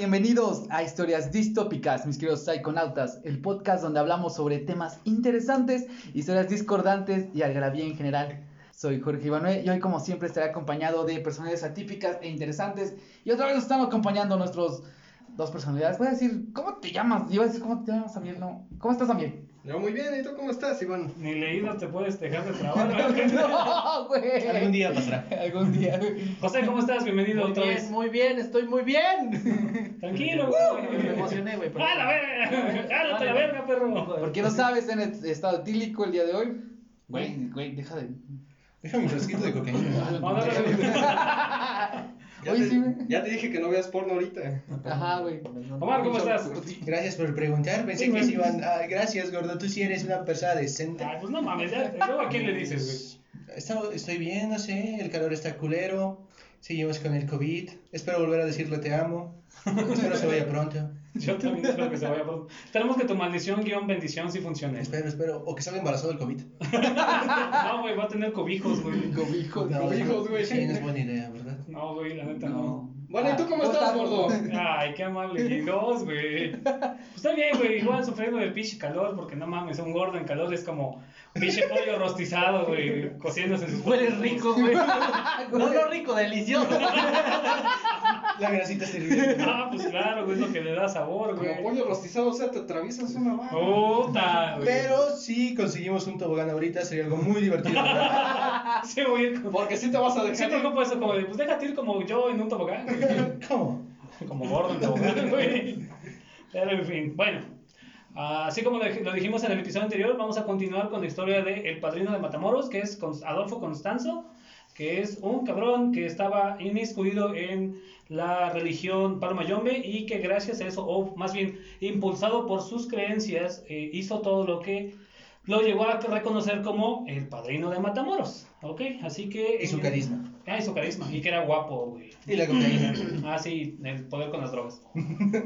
bienvenidos a Historias Distópicas, mis queridos psiconautas, el podcast donde hablamos sobre temas interesantes, historias discordantes y algarabía en general. Soy Jorge Ibanué y hoy como siempre estaré acompañado de personalidades atípicas e interesantes y otra vez nos están acompañando nuestros dos personalidades. Voy a decir, ¿cómo te llamas? Iba a decir, ¿cómo te llamas. ¿Cómo estás, Amiel? Yo muy bien, ¿y tú cómo estás, Iván? Ni leído te puedes dejar de trabajar. no, güey. Algún día pasará. Algún día. José, ¿cómo estás? Bienvenido Muy otra bien, vez. muy bien, estoy muy bien. Tranquilo, Me güey. emocioné, güey. pero- ¡Ah, la verga! ¡Jálate la verga, perro! ¿Por qué no sabes en el estado etílico el día de hoy? Güey, güey, deja de. Déjame un fresquito de cocaína. Ya, Oye, te, sí, güey. ya te dije que no veas porno ahorita. Ajá, güey. Omar, ¿cómo estás? Gracias por preguntar. Pensé Sí, que güey. se iban. Ah, gracias, gordo. Tú sí eres una persona decente. Ay, pues no mames, ya. ¿Luego a quién le dices, Está- estoy bien, no sé. El calor está culero. Seguimos con el COVID. Espero volver a decirle te amo. Espero se vaya pronto. güey? Yo también espero que se vaya pronto. Esperemos que tu maldición guion bendición sí funcione. Espero, espero. O que salga embarazado del COVID. No, güey, va a tener cobijos, güey. Cobijos, No, cobijos, güey. Sí, no es buena idea, ¿verdad? No, güey, la neta no. Bueno, ¿y tú cómo ¿Cómo estás, estás, gordo? Ay, qué amable. Y dos, güey. Pues está bien, güey. Igual sufriendo del pinche calor, porque no mames, un gordo en calor es como pinche pollo rostizado, güey, cociéndose en sus Huele rico, güey. No, no rico, delicioso. La grasita hirviendo. Ah, pues claro, güey, es lo que le da sabor, güey. Como pollo rostizado, o sea, te atraviesas una vaina. Puta, güey. Pero si conseguimos un tobogán ahorita, sería algo muy divertido. Sí, güey. Porque sí te vas a Sí, dejar. me preocupa eso, como de, pues déjate ir como yo en un tobogán, güey. ¿Cómo? Como gordo en tobogán, güey. Pero en fin, bueno. Así como lo dij- lo dijimos en el episodio anterior, vamos a continuar con la historia de El Padrino de Matamoros, que es Adolfo Constanzo, que es un cabrón que estaba inmiscuido en la religión Parmayombe y que gracias a eso, o más bien impulsado por sus creencias, eh, hizo todo lo que lo llevó a reconocer como el Padrino de Matamoros. ¿Ok? Así que... Y su carisma. Ah, y su carisma. Y que era guapo, güey. Y la cocaína. Ah, sí, el poder con las drogas.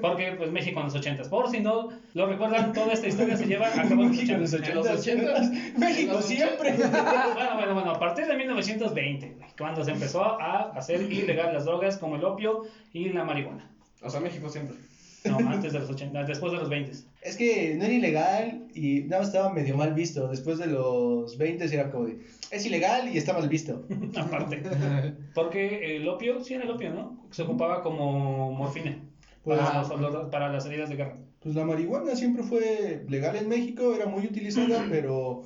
Porque, pues, México en los ochentas. Por si no lo recuerdan, toda esta historia se lleva a cabo en los ochentas. En los ochentas. México siempre. Bueno, bueno, bueno, a partir de 1920, güey, cuando se empezó a hacer ilegal las drogas como el opio y la marihuana. O sea, México siempre. No, antes de los 80, después de los 20. Es que no era ilegal y nada más estaba medio mal visto. Después de los 20 era como de, es ilegal y está mal visto. Aparte. Porque el opio, sí era el opio, ¿no? Se ocupaba como morfina Pues- para, los soldados- para las heridas de guerra. Pues la marihuana siempre fue legal en México, era muy utilizada, pero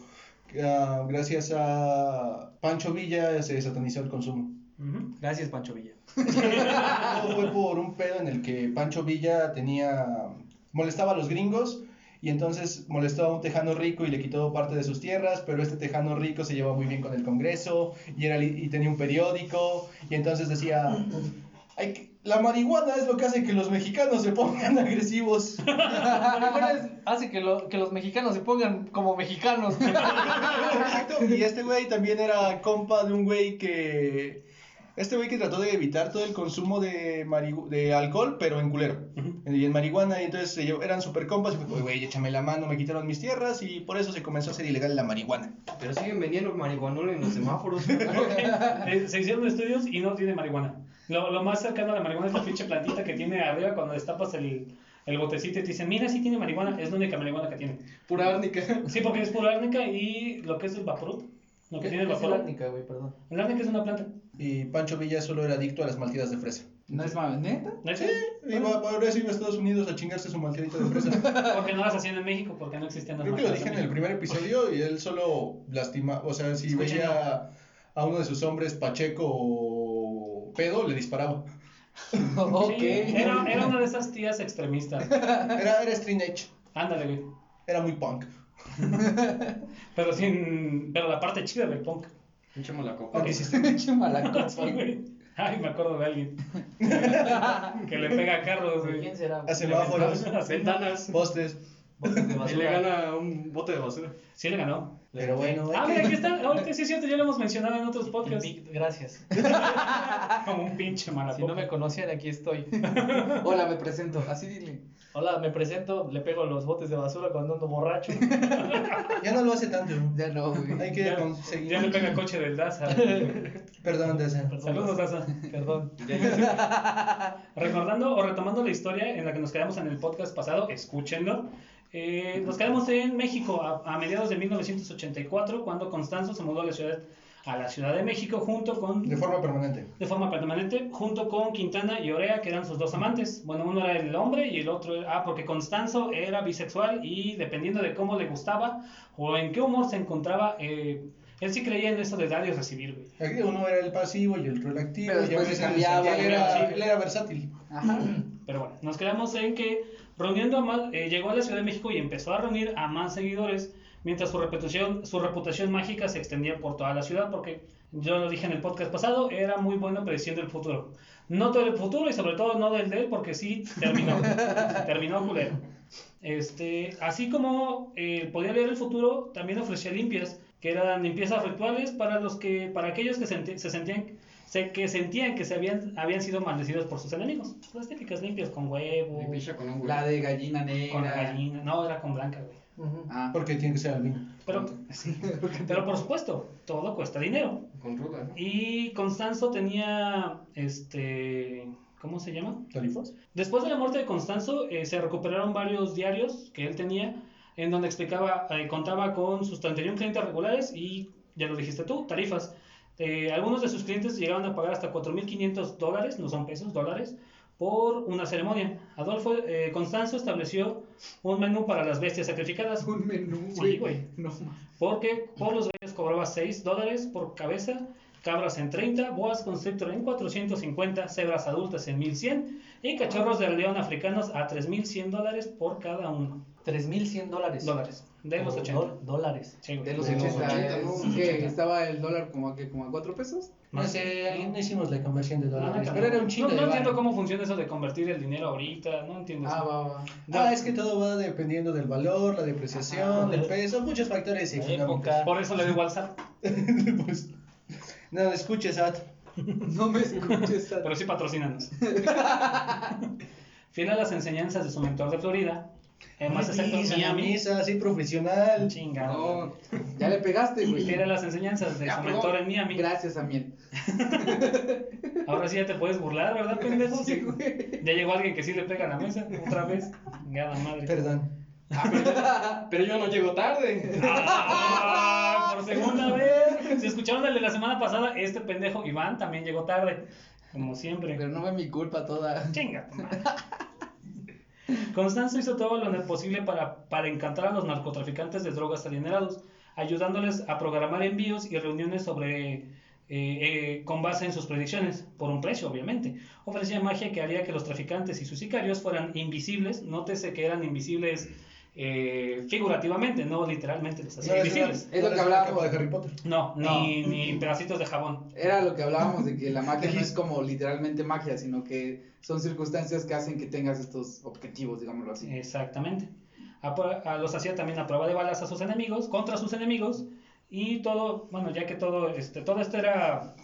ah, gracias a Pancho Villa se satanizó el consumo. Gracias, Pancho Villa. Todo fue por un pedo en el que Pancho Villa tenía molestaba a los gringos y entonces molestó a un tejano rico y le quitó parte de sus tierras, pero este tejano rico se llevaba muy bien con el Congreso y era li- y tenía un periódico y entonces decía "Hay que- la marihuana es lo que hace que los mexicanos se pongan agresivos. La marihuana es- hace que, lo- que los mexicanos se pongan como mexicanos. Exacto, y este güey también era compa de un güey que. Este güey que trató de evitar todo el consumo de, marihu- de alcohol, pero en culero. Y en marihuana, y entonces se llevó- eran super compas. Y fue, "Oye, güey, échame la mano, me quitaron mis tierras, y por eso se comenzó a hacer ilegal la marihuana. Pero siguen vendiendo marihuanol en los semáforos. Eh, se hicieron estudios y no tiene marihuana. Lo, lo más cercano a la marihuana es la pinche plantita que tiene arriba cuando destapas el, el botecito y te dicen, mira, sí tiene marihuana, es la única marihuana que tiene. Pura árnica. Sí, porque es pura árnica y lo que es el vaporub, lo que tiene el árnica, güey, perdón. El árnica es una planta. Y Pancho Villa solo era adicto a las malteadas de fresa. ¿No es más neta? Sí, iba, por eso iba a Estados Unidos a chingarse su malteadita de fresa. Porque no las hacían en México, porque no existían las Creo que lo dije en el primer episodio y él solo lastima, o sea, si veía a uno de sus hombres Pacheco o pedo, le disparaba. ok. Sí, era, era una de esas tías extremistas. Era, era Street Edge, Ándale, güey. era muy punk. Pero sin. Pero la parte chida del punk. Pinche malaco. Ok. Pinche Sí, güey. Ay, me acuerdo de alguien. que le pega a carros, güey. ¿Quién será? A semáforos, A semáforos. Ventanas. postes. Botes de Y le gana un bote de basura. Sí le ganó. Pero bueno, Ah, hay mira, aquí está. Ahorita sí es cierto, ya lo hemos mencionado en otros podcasts. Gracias. Como un pinche maraco. Si no me conocían, aquí estoy. Hola, me presento. Así dile. Hola, me presento, le pego los botes de basura cuando ando borracho. ya no lo hace tanto. Ya no, güey. Hay que Ya, conseguir. ya le pega coche del Daza. Perdón. Perdón, Saludos, Daza. Perdón. Recordando o retomando la historia en la que nos quedamos en el podcast pasado, escúchenlo. Eh, nos quedamos en México a, a mediados de 1984, cuando Constanzo se mudó a la ciudad, a la Ciudad de México junto con De forma permanente. de forma permanente, junto con Quintana y Orea, que eran sus dos amantes. Bueno, uno era el hombre y el otro era... Ah, porque Constanzo era bisexual y dependiendo de cómo le gustaba o en qué humor se encontraba, eh, él sí creía en eso de dar y recibir, güey. Aquí uno era el pasivo y el otro el activo. Pero y a después se cambiaba, él era, sí. él era versátil. Ajá. Pero bueno, nos quedamos en que reuniendo a más, eh, llegó a la Ciudad de México y empezó a reunir a más seguidores, mientras su reputación, su reputación mágica se extendía por toda la ciudad, porque yo lo dije en el podcast pasado, era muy bueno prediciendo el futuro. No todo el futuro y sobre todo no del de él, porque sí terminó, terminó culero. Este, así como eh, podía leer el futuro, también ofrecía limpias, que eran limpiezas rituales para los que, para aquellos que se sentían se, que sentían que se habían, habían sido maldecidos por sus enemigos. Las típicas limpias con huevo, con un güey. La de gallina negra. con gallina. No, era con blanca, güey. Ah. Porque tiene que ser albino. Pero, pero por supuesto, todo cuesta dinero. Con ruda, ¿no? Y Constanzo tenía, este, ¿cómo se llama? ¿Tarifas? Después de la muerte de Constanzo, eh, se recuperaron varios diarios que él tenía, en donde explicaba, eh, contaba con sus 31 clientes regulares y, ya lo dijiste tú, tarifas. Eh, algunos de sus clientes llegaban a pagar hasta 4.500 dólares, no son pesos, dólares, por una ceremonia. Adolfo eh, Constanzo estableció un menú para las bestias sacrificadas. Un menú, Sí, güey. No. Porque por los gallos cobraba 6 dólares por cabeza, cabras en 30, boas constrictor en 450, cebras adultas en 1100 y cachorros de león africanos a 3100 dólares por cada uno. 3.100 dólares. Dólares. De los O 80. dol- dólares. Sí. De los De los 80. 80, ¿no? es Los que 80. estaba el dólar como a, que, como a 4 pesos. No sé, no hicimos la conversión de No, no, dólares. no, pero era un chingo no, no entiendo cómo funciona eso de convertir el dinero ahorita, no entiendo Ah, eso. va, va. Ah, es que todo va dependiendo del valor, la depreciación, del peso, muchos factores económicos. Por eso le al SAT, Pues, no, escuches, At. No me escuches. pero sí patrocínanos. Fiel a las enseñanzas de su mentor de Florida, eh, más exacto, Misa, Miami. misa, así profesional. Chingado. No, ya le pegaste, güey. A las enseñanzas de Ya, su mentor en Miami. Gracias, Amiel. Ahora sí ya te puedes burlar, ¿verdad, pendejo? Sí, güey. Ya llegó alguien que sí le pega a la mesa otra vez. Gada madre. Perdón. Pero yo no llego tarde. Ah, por segunda vez. Si escucharon el de la semana pasada, este pendejo Iván también llegó tarde. Como siempre. Pero no fue mi culpa toda. Chinga. Constanzo hizo todo lo posible para, para encantar a los narcotraficantes de drogas adinerados, ayudándoles a programar envíos y reuniones sobre eh, eh, con base en sus predicciones, por un precio, obviamente. Ofrecía magia que haría que los traficantes y sus sicarios fueran invisibles. Nótese que eran invisibles eh, figurativamente, no literalmente los hacía No, invisibles. Es lo que hablábamos. de Harry Potter. No, No. Ni, ni pedacitos de jabón. Era lo que hablábamos de que la magia no es como literalmente magia, sino que son circunstancias que hacen que tengas estos objetivos, digámoslo así. Exactamente. A, los hacía también a prueba de balas a sus enemigos, contra sus enemigos, y todo, bueno, ya que todo, este, todo esto era...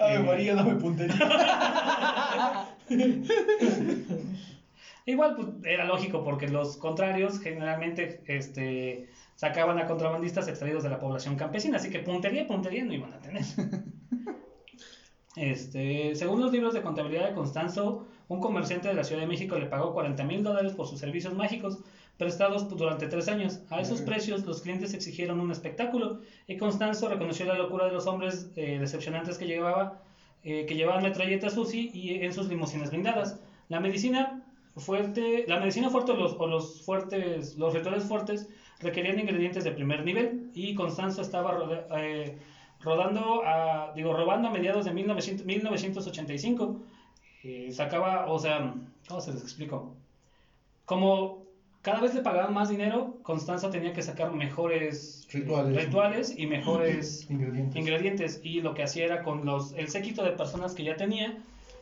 Ave eh, María, dame puntería. Igual, pues, era lógico, porque los contrarios generalmente este, sacaban a contrabandistas extraídos de la población campesina, así que puntería, puntería no iban a tener. Este, según los libros de contabilidad de Constanzo, un comerciante de la Ciudad de México le pagó 40 mil dólares por sus servicios mágicos prestados durante tres años. A esos precios, los clientes exigieron un espectáculo y Constanzo reconoció la locura de los hombres eh, decepcionantes que llevaba, eh, que llevaban metralletas UCI y en sus limusinas blindadas. La medicina fuerte, la medicina fuerte o los, o los fuertes, los rituales fuertes requerían ingredientes de primer nivel y Constanzo estaba roda- eh, rodando a, digo, robando a mediados de 1900 1985. Eh, sacaba, o sea, ¿cómo se les explico? Como cada vez le pagaban más dinero, Constanza tenía que sacar mejores eh, Rituales. rituales y mejores Ingredientes. ingredientes y lo que hacía era con los el séquito de personas que ya tenía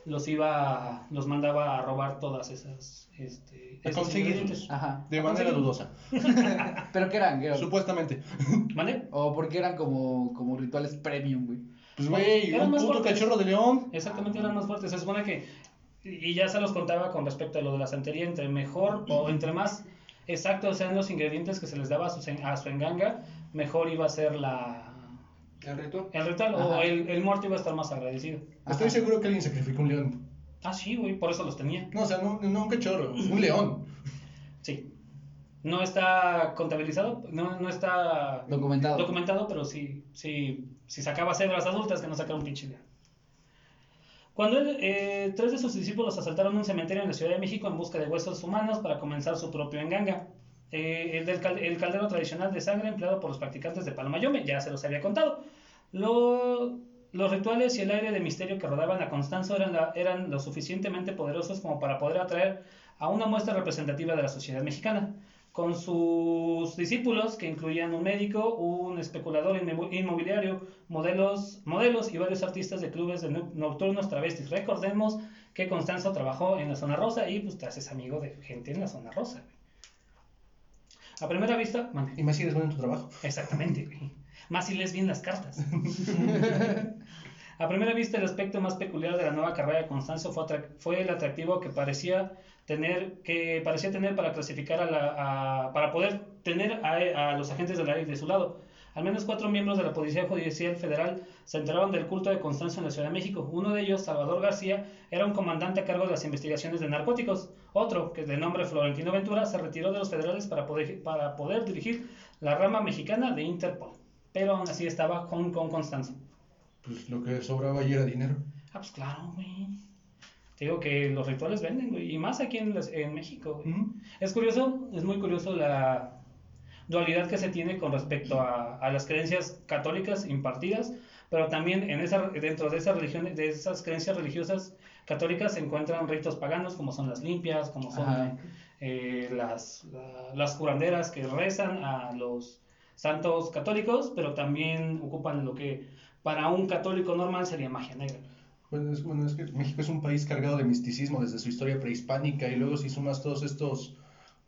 los iba, los mandaba a robar todas esas, este, A esos. Ajá. De manera conseguir. dudosa. ¿Pero qué eran? ¿Qué eran? Supuestamente. ¿Mande? ¿O porque eran como, como rituales premium, güey? Pues, güey, Eran un más puto fuertes. cachorro de león. Exactamente, eran más fuertes. Se supone que, y ya se los contaba con respecto a lo de la santería, entre mejor o entre más exactos sean los ingredientes que se les daba a su, a su enganga, mejor iba a ser la, ¿El reto? el ritual o el, el muerto iba a estar más agradecido. Estoy Ajá. seguro que alguien sacrificó un león. Ah, sí, güey, por eso los tenía. No, o sea, no, no un cachorro, un león. Sí. No está contabilizado, no, no está Documentado. documentado, pero sí, sí, sí sacaba cebras adultas que no sacaron un pinche león. Cuando él, eh, tres de sus discípulos asaltaron un cementerio en la Ciudad de México en busca de huesos humanos para comenzar su propio enganga. Eh, el, del cal- el caldero tradicional de sangre empleado por los practicantes de Palomayome, ya se los había contado. Lo- los rituales y el aire de misterio que rodaban a Constanzo eran, la- eran lo suficientemente poderosos como para poder atraer a una muestra representativa de la sociedad mexicana. Con sus discípulos, que incluían un médico, un especulador inmo- inmobiliario, modelos, modelos y varios artistas de clubes de nocturnos travestis. Recordemos que Constanzo trabajó en la zona rosa y pues te haces amigo de gente en la zona rosa. güey. A primera vista, mande. Y más si eres bueno en tu trabajo. Exactamente, güey. Más si lees bien las cartas. A primera vista, el aspecto más peculiar de la nueva carrera de Constanzo fue, el atractivo que parecía tener, que parecía tener para clasificar a la, a- para poder tener a, a los agentes de la ley de su lado. Al menos cuatro miembros de la Policía Judicial Federal se enteraron del culto de Constanzo en la Ciudad de México. Uno de ellos, Salvador García, era un comandante a cargo de las investigaciones de narcóticos. Otro, que de nombre Florentino Ventura, se retiró de los federales para poder, para poder dirigir la rama mexicana de Interpol. Pero aún así estaba con, con Constanzo. Pues lo que sobraba allí era dinero. Ah, pues claro, güey. Te digo que los rituales venden, güey. Y más aquí en, las- en México, güey. Es curioso, es muy curioso la dualidad que se tiene con respecto a, a las creencias católicas impartidas, pero también en esa, dentro de esas religiones, de esas creencias religiosas católicas se encuentran ritos paganos como son las limpias, como son eh, las, la- las curanderas que rezan a los santos católicos, pero también ocupan lo que para un católico normal sería magia negra. Bueno es, bueno, es que México es un país cargado de misticismo desde su historia prehispánica y luego si sumas todos estos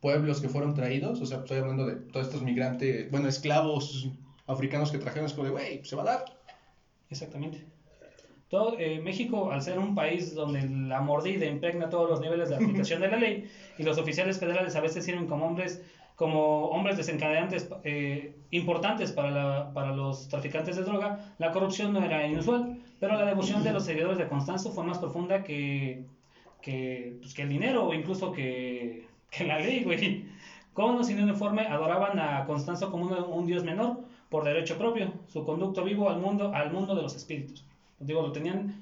pueblos que fueron traídos, o sea, estoy hablando de todos estos migrantes, bueno, esclavos africanos que trajeron, es como de, güey, se va a dar. Exactamente. Todo, eh, México, al ser un país donde la mordida impregna todos los niveles de aplicación de la ley y los oficiales federales a veces sirven como hombres, como hombres desencadenantes eh, importantes para, la- para los traficantes de droga, la corrupción no era inusual, pero la devoción de los seguidores de Constanzo fue más profunda que, que, pues, que el dinero o incluso que, que la ley, güey. Con o sin uniforme adoraban a Constanzo como un, un dios menor por derecho propio, su conducto vivo al mundo, al mundo de los espíritus. Digo, lo tenían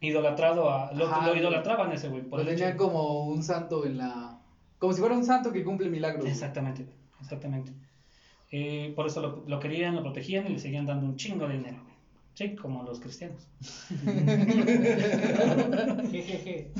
idolatrado a, lo, Ajá, lo idolatraban ese güey. por Lo tenían como un santo en la... Como si fuera un santo que cumple milagros. Exactamente, exactamente. Eh, por eso lo, lo querían, lo protegían y le seguían dando un chingo de dinero, güey. Sí, como los cristianos. Jejeje.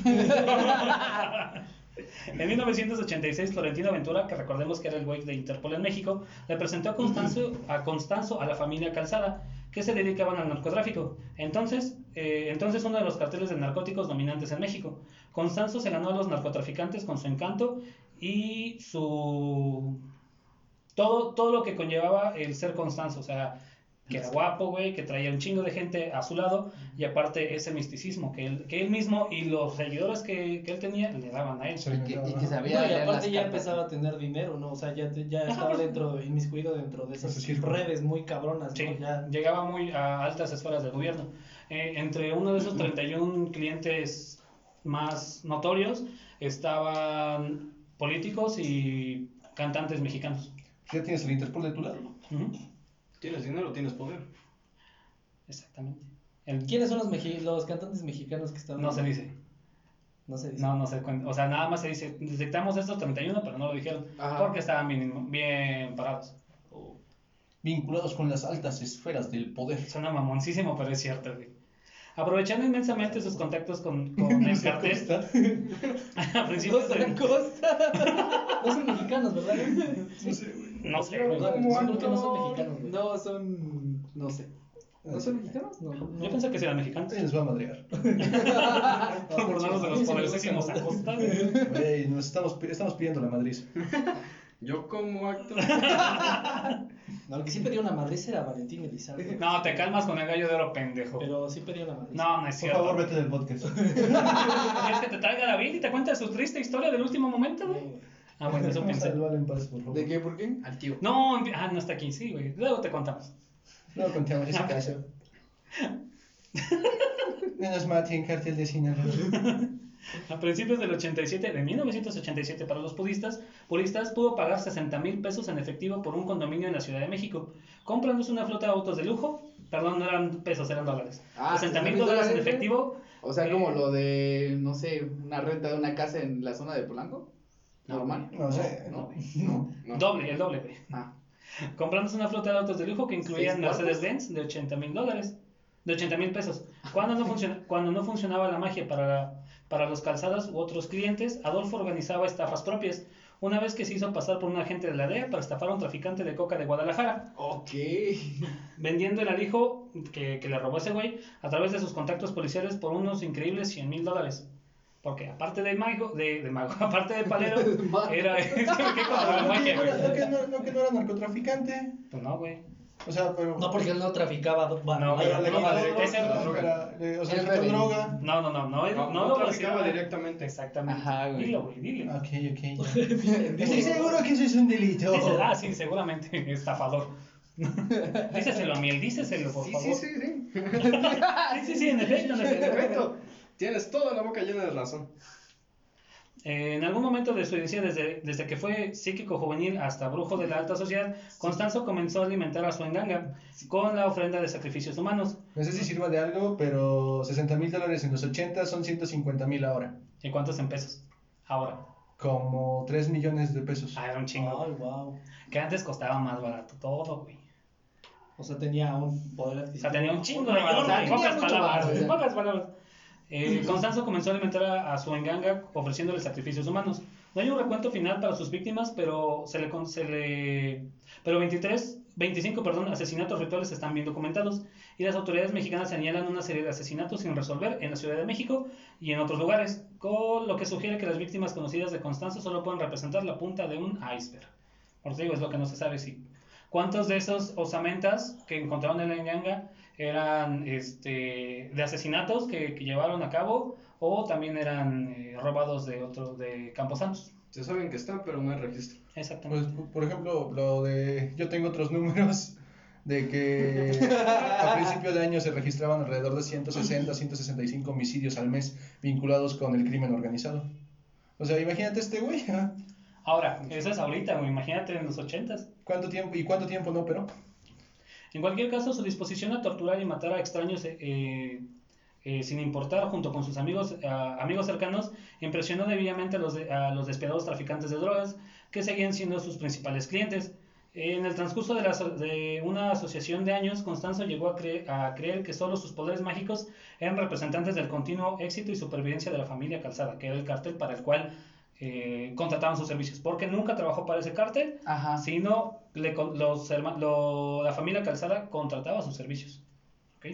En 1986, Florentino Ventura, que recordemos que era el güey de Interpol en México, le presentó a Constanzo, a Constanzo a la familia Calzada, que se dedicaban al narcotráfico. Entonces, eh, entonces uno de los carteles de narcóticos dominantes en México. Constanzo se ganó a los narcotraficantes con su encanto y su todo, todo lo que conllevaba el ser Constanzo, o sea, que era guapo, güey, que traía un chingo de gente a su lado y aparte ese misticismo que él, que él mismo y los seguidores que, que él tenía le daban a él. Y que, y que sabía No, y aparte ya cartas. empezaba a tener dinero, ¿no? O sea, ya, te- ya estaba pues. dentro, inmiscuido dentro de esas redes muy cabronas, Sí, ¿no? Ya, llegaba muy a altas esferas del gobierno. Eh, entre uno de esos 31 clientes más notorios estaban políticos y cantantes mexicanos. Ya tienes el Interpol de tu lado. Ujú, Tienes dinero, tienes poder. Exactamente. ¿Quiénes son los, meji- los cantantes mexicanos que estaban? no se dice. No se dice. No, no se cuenta. O sea, nada más se dice, detectamos estos 31, pero no lo dijeron Ajá. porque estaban bien, bien parados. Vinculados con las altas esferas del poder. Suena mamoncísimo, pero es cierto, güey. Aprovechando inmensamente sus contactos con, con el cartel, a principios de... No son mexicanos, ¿verdad? No sé, güey. No sé, güey. No, son mexicanos. No, son... no sé. ¿No son mexicanos? No, no. Yo pensé que eran mexicanos. Sí, nos va a madrear. Por burlarnos de los poderosísimos Acosta. Güey, nos estamos, estamos pidiendo la Madrid. Yo como actor. No, el que sí pedía una madriz era Valentín Elizalde. No, te calmas con el gallo de oro, pendejo. Pero sí pedía una madriz. No, no es Por cierto. favor, vete del podcast. ¿Quieres que te traiga David y te cuente su triste historia del último momento, güey? Ah, bueno, eso pensé. salvarlo en paz, por favor. ¿De qué? ¿Por qué? Al tío. No, ah, no está aquí, sí, güey. Luego te contamos. No, contamos ese caso. Menos Mati en cartel de Sinaloa. A principios del 87, de 1987, para los puristas, puristas pudo pagar 60 mil pesos en efectivo por un condominio en la Ciudad de México, comprándose una flota de autos de lujo. Perdón, no eran pesos, eran dólares. Ah, 60 mil 60,000 dólares en efectivo. O sea, Eh, como lo de, no sé, una renta de una casa en la zona de Polanco. No. Normal. No sé. No. No, no. Doble, el doble, güey. Ah. Comprándose una flota de autos de lujo que incluían. Mercedes-Benz de 80 mil dólares, de 80 mil pesos. Cuando no, funciona- cuando no funcionaba la magia para, para los calzados u otros clientes, Adolfo organizaba estafas propias. Una vez que se hizo pasar por un agente de la DEA para estafar a un traficante de coca de Guadalajara, Ok. vendiendo el alijo que, que le robó ese güey a través de sus contactos policiales por unos increíbles 100 mil dólares. Porque aparte del mago, de, de mago, aparte del palero, era. De No, magia, que no, güey. no, que no, no, que no era narcotraficante. Pues no, güey. O sea, pero. No, porque él no traficaba. No, no, droga, O sea, Él droga. No, no, no, no, No, no, traficaba directamente. Exactamente. Ajá, güey. Dilo, güey, dile. Ok, ok. Estoy seguro que eso es un delito. Ah, sí, seguramente, estafador. díceselo a miel, díceselo, por Sí, favor. sí, sí, sí. sí, sí, sí, en efecto, En efecto. Tienes toda la boca llena de razón. Eh, en algún momento de su inicio, desde, desde que fue psíquico juvenil hasta brujo de la alta sociedad, Constanzo comenzó a alimentar a su enganga con la ofrenda de sacrificios humanos. No sé si sirva de algo, pero 60 mil dólares en los 80 son 150 mil ahora. ¿Y cuántos en pesos? Ahora. Como 3 millones de pesos. Ah, era un chingo. Ay, wow. Que antes costaba más barato todo, güey. O sea, tenía un poder O adquisitivo. sea, tenía un chingo de valor. o En pocas palabras. En pocas palabras. Eh, Constanzo comenzó a alimentar a, a su enganga ofreciéndole sacrificios humanos. No hay un recuento final para sus víctimas, pero se le, se le pero 23, 25, perdón, asesinatos rituales están bien documentados y las autoridades mexicanas señalan una serie de asesinatos sin resolver en la Ciudad de México y en otros lugares, con lo que sugiere que las víctimas conocidas de Constanzo solo pueden representar la punta de un iceberg. Por digo, es lo que no se sabe si cuántos de esos osamentas que encontraron en la enganga eran este, de asesinatos que, que llevaron a cabo o también eran eh, robados de otros de Camposantos. Se saben que están, pero no hay registro. Exactamente. Pues, por ejemplo, lo de. Yo tengo otros números de que a principio de año se registraban alrededor de 160, 165 homicidios al mes vinculados con el crimen organizado. O sea, imagínate este güey. ¿ah? Ahora, eso es ahorita, güey, imagínate en los ochentas. ¿Cuánto tiempo y cuánto tiempo no operó? En cualquier caso, su disposición a torturar y matar a extraños eh, eh, sin importar, junto con sus amigos, a- amigos cercanos, impresionó debidamente a los, de- a los despiadados traficantes de drogas, que seguían siendo sus principales clientes. En el transcurso de, la de una asociación de años, Constanzo llegó a, cre- a creer que solo sus poderes mágicos eran representantes del continuo éxito y supervivencia de la familia Calzada, que era el cartel para el cual eh, contrataban sus servicios, porque nunca trabajó para ese cartel, Ajá. sino le con- los lo- la familia Calzada contrataba sus servicios. ¿ok?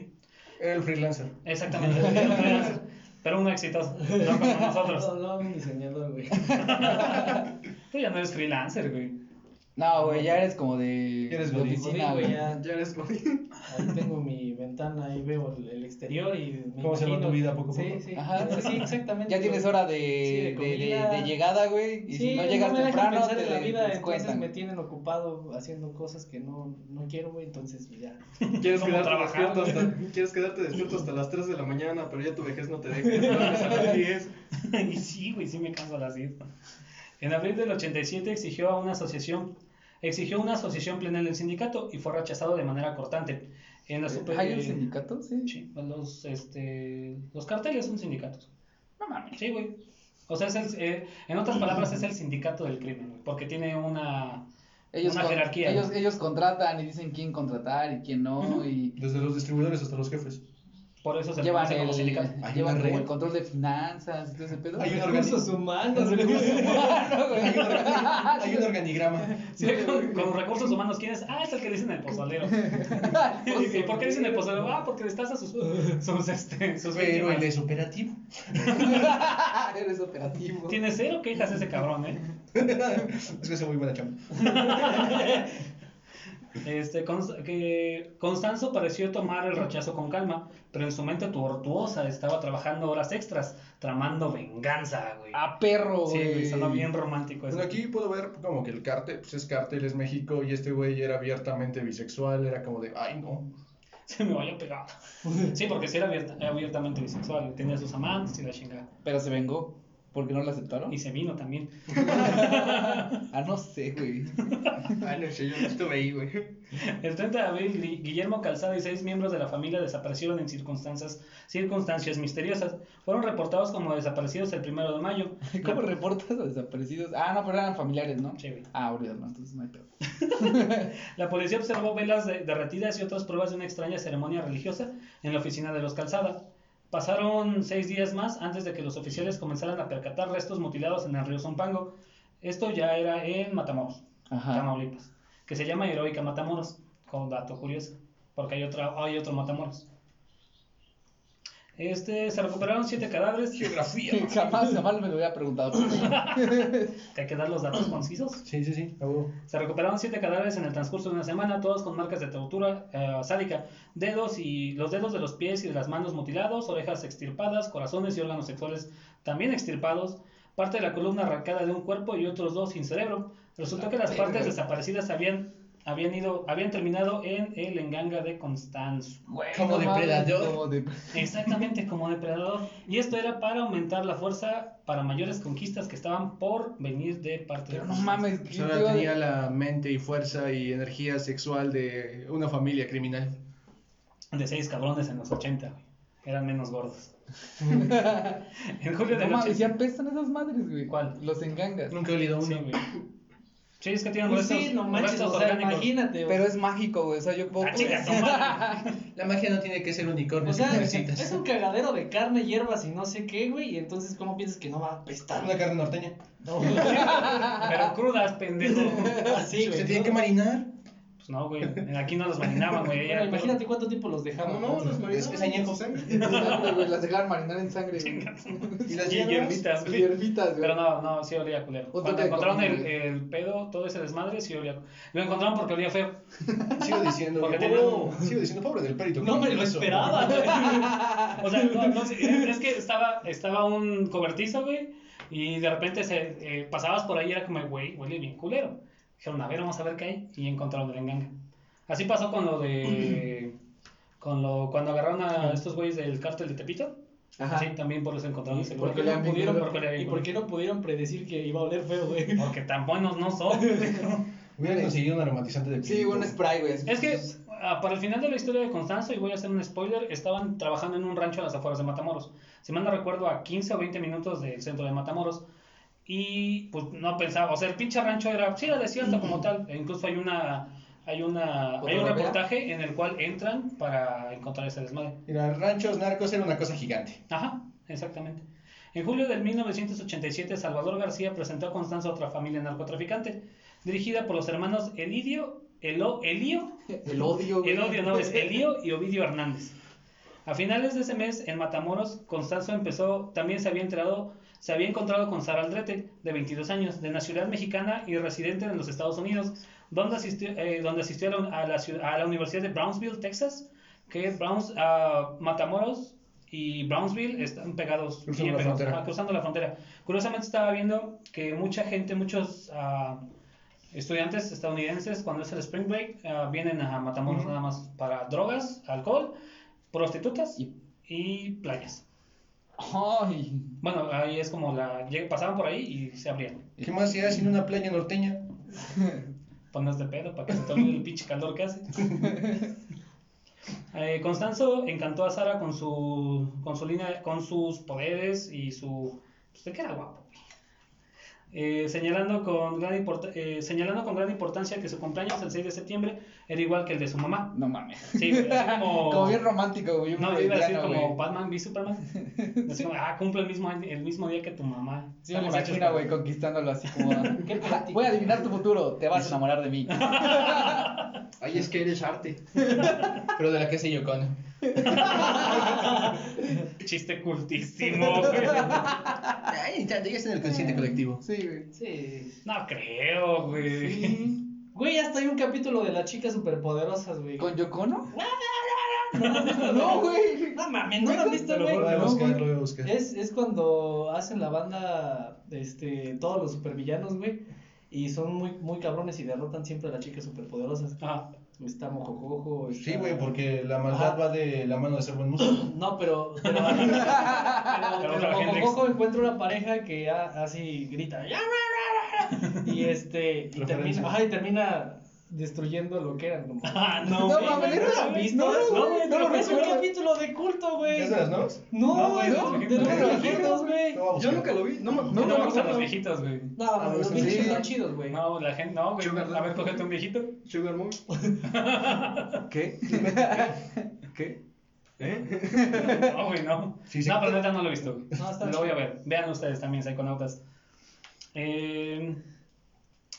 Era el freelancer. Exactamente, freelancer, pero un exitoso, no como nosotros. No, no, un diseñador, güey. Tú ya no eres freelancer, güey. No, güey, ya eres como de, Eres de godín. oficina, güey, ya. Ya eres godín. Ahí tengo mi ventana, ahí veo el, exterior y me ¿Cómo se va imagino- tu vida poco a Sí, poco? sí, Ajá. sí, exactamente. Ya tienes hora de, Sí, de de, de- llegada, güey. Y Sí, si no llegas me dejan temprano, pensar te en la vida, entonces descuentan. me tienen ocupado haciendo cosas que no, no quiero, güey, entonces ya. Quieres quedarte, despierto hasta, quieres quedarte despierto hasta las 3 de la mañana, pero ya tu vejez no te deja. A las 10. y sí, güey, sí me canso a las 10. En abril del 87 exigió a una asociación, exigió una asociación plena del sindicato y fue rechazado de manera cortante. En la super- ¿Hay un sindicato? Sí. Sí, los, este, los carteles son sindicatos. No mames. Sí, güey. O sea, es el, eh, en otras palabras, es el sindicato del crimen, güey, porque tiene una, Ellos, una con- jerarquía. ellos, ellos contratan y dicen quién contratar y quién no. Y Desde los distribuidores hasta los jefes. Por eso se le Llevan como el, sindicato. Llevan como el control de finanzas y todo ese pedo. Hay un Recursos humanos, Recursos güey. humanos, güey. hay un organi- hay un organigrama. Sí, con, con recursos humanos, ¿quién es? Ah, es el que dicen el pozolero. ¿Y, y por qué dicen el pozolero? Ah, porque destaza sus, sus, este, sus Pero él es operativo. Eres operativo. Tiene cero quejas ese cabrón, ¿eh? Es que hace muy buena chamba. Este, Const- que Constanzo pareció tomar el rechazo con calma, pero en su mente tortuosa estaba trabajando horas extras, tramando venganza, güey. A perro, Sí, güey. bien romántico eso. Bueno, aquí puedo ver como que el cártel, pues es cártel, es México, y este güey era abiertamente bisexual, era como de, ay no. Se me vaya a pegar. Sí, porque sí era abierta- abiertamente bisexual, tenía sus amantes y la chingada. Pero se vengó. ¿Por qué no lo aceptaron? Y se vino también. Ah, no sé, güey. Ay, no sé, yo no estuve ahí, güey. El 30 de abril, Gui- Guillermo Calzada y seis miembros de la familia desaparecieron en circunstancias, circunstancias misteriosas. Fueron reportados como desaparecidos el 1 de mayo. ¿Cómo La- reportas a desaparecidos? Ah, no, pero eran familiares, ¿no? Sí, güey. Ah, olvídalo, no, entonces no hay pedo. La policía observó velas de- derretidas y otras pruebas de una extraña ceremonia religiosa en la oficina de los Calzada. Pasaron seis días más antes de que los oficiales comenzaran a percatar restos mutilados en el río Zumpango. Esto ya era en Matamoros, Ajá. Tamaulipas, que se llama Heroica Matamoros, con dato curioso, porque hay, otra, hay otro Matamoros. Este, se recuperaron siete cadáveres, Geografía. Jamás, jamás me lo había preguntado. que hay que dar los datos concisos. Sí, sí, sí. Se recuperaron siete cadáveres en el transcurso de una semana, todos con marcas de tortura eh, sádica, dedos y los dedos de los pies y de las manos mutilados, orejas extirpadas, corazones y órganos sexuales también extirpados, parte de la columna arrancada de un cuerpo y otros dos sin cerebro. Resultó que las partes desaparecidas habían, habían, ido, habían terminado en el enganga de Constanzo. Como no depredador. como de- Exactamente como depredador. Y esto era para aumentar la fuerza para mayores conquistas que estaban por venir de parte Pero de no mames. Pues ¿qué ahora te iba a- tenía la mente y fuerza y energía sexual de una familia criminal. de seis cabrones en los 80, güey. Eran menos gordos. en julio No del mames, 80. ya apestan esas madres, güey. ¿Cuál? Los engangas. Nunca he olido Sí, uno. güey. Sí, es que tienen Pues restos, sí, no manches, restos o sea, orgánicos. imagínate, güey. Pero es mágico, güey. O sea, yo puedo. Ah, tu madre. La magia no tiene que ser unicornio O sin sea, necesitas. es un cagadero de carne, hierbas y no sé qué, güey. Y entonces, ¿cómo piensas que no va a apestar? Una carne norteña. No, Pero crudas, pendejo. así, güey. Se tiene que marinar. Pues no, güey. Aquí no los marinaban, güey. Bueno, imagínate cuánto tiempo los dejamos. No, no, los es añejo. Sangre, Las dejaban marinar en sangre, güey. Y las hierbitas, güey. Hierbitas, güey. Pero no, no, sí olía culero. Cuando que encontraron el, pedo, todo ese desmadre, sí olía. Lo encontraron porque olía feo. Sigo diciendo, Porque pobre- sigo diciendo, pobre del perito. No me lo Eso. esperaba, güey. O sea, no, no sé, es que estaba, estaba un cobertizo, güey, y de repente se, eh, pasabas por ahí y era como, güey, huele bien culero. Dijeron, a ver, vamos a ver qué hay, y encontraron el enganga. Así pasó con lo de, con lo, cuando agarraron a estos güeyes del cártel de Tepito. Ajá. Sí, también por eso encontraron ese ¿Por qué Porque pudieron- porque le ¿Y por qué no pudieron predecir que iba a oler feo, güey? Porque tan buenos no son. pendejo. Hubiera conseguido un aromatizante de Sí, pito. un spray, güey. Es que ah, para el final de la historia de Constanzo, y voy a hacer un spoiler, estaban trabajando en un rancho a las afueras de Matamoros. Si mal no recuerdo, a 15 o 20 minutos del centro de Matamoros. Y pues no pensaba, o sea, el pinche rancho era, sí, era desierto como tal. E incluso hay una, hay una, hay un reportaje en el cual entran para encontrar ese desmadre. Mira, ranchos narcos era una cosa gigante. Ajá, exactamente. En julio del 1987, Salvador García presentó a Constanzo a otra familia narcotraficante, dirigida por los hermanos Elidio, Elo, Elio El odio, el odio no, es Elío y Ovidio Hernández. A finales de ese mes, en Matamoros, Constanzo empezó, también se había enterado, se había encontrado con Sara Aldrete, de 22 años, de nacionalidad mexicana y residente en los Estados Unidos, donde asistió, eh, donde asistió a, la, a la Universidad de Brownsville, Texas, que Browns, ah, Matamoros y Brownsville están pegados, Cruzando bien la pegados, frontera. ah, cruzando la frontera. Curiosamente estaba viendo que mucha gente, muchos ah, estudiantes estadounidenses cuando es el spring break ah, vienen a Matamoros nada más para drogas, alcohol, prostitutas Y- y, playas. Ay. Bueno, ahí es como la pasaban por ahí y se abrían. ¿Qué más se hace en una playa norteña? Pones de pedo para que se te olvide el pinche calor que hace. Eh, Constanzo encantó a Sara con su con su línea con sus poderes y su pues de que era guapo. güey. eh, señalando, con gran eh, señalando con gran importancia que su cumpleaños, el 6 de septiembre, era igual que el de su mamá. No mames. Sí, güey, así como... Como bien romántico, güey. No, iba a decir como güey. Batman v Superman. Así como, ah, cumple el mismo, año- el mismo día que tu mamá. Sí, me Estamos imagino, para- güey, conquistándolo así como. Qué. Voy a adivinar tu futuro, te vas a enamorar de mí. Ay, es que eres arte. Pero de la que se Yokon. Chiste cultísimo, güey. Ay, ya, ya está en el consciente colectivo. Sí, güey. Sí. No creo, güey. Sí. Güey, hasta hay un capítulo de las chicas superpoderosas, güey. ¿Con Yocono? ¿No güey. No mames, ¿no lo has visto, güey? Lo voy a buscar, lo voy a buscar. Es, es cuando hacen la banda, este, todos los supervillanos, güey. Y son muy, muy cabrones y derrotan siempre a las chicas superpoderosas. Ah, Está Mojojojo. está- Sí, güey, porque la maldad Ajá. va de la mano de ser buen músico. No, pero. Pero, pero, pero, Pero Hendrix. Mojojojo encuentra una pareja que así grita. "Ya, ra, ra, ra", Y este. Y termina, ajá, y termina destruyendo lo que eran. Como... Ah, no, No, mames, güey, ¿no lo güey. No, güey, no lo es un capítulo de culto, güey. ¿Es de las nuevas? No, No, güey, de los viejitos. No, no, güey. Yo nunca lo vi. No, me- No, no, me me gustan los viejitos, güey. No, Ah, los sí. viejitos están chidos, güey. No, la gente, no, güey. A ver, cógete un viejito. Sugar Mommy. ¿Qué? ¿Qué? ¿Eh? No, güey, no. Sí, sí. no, pero neta no lo he visto. No, está lo voy a ver. Vean ustedes también, Psychonautas. Eh,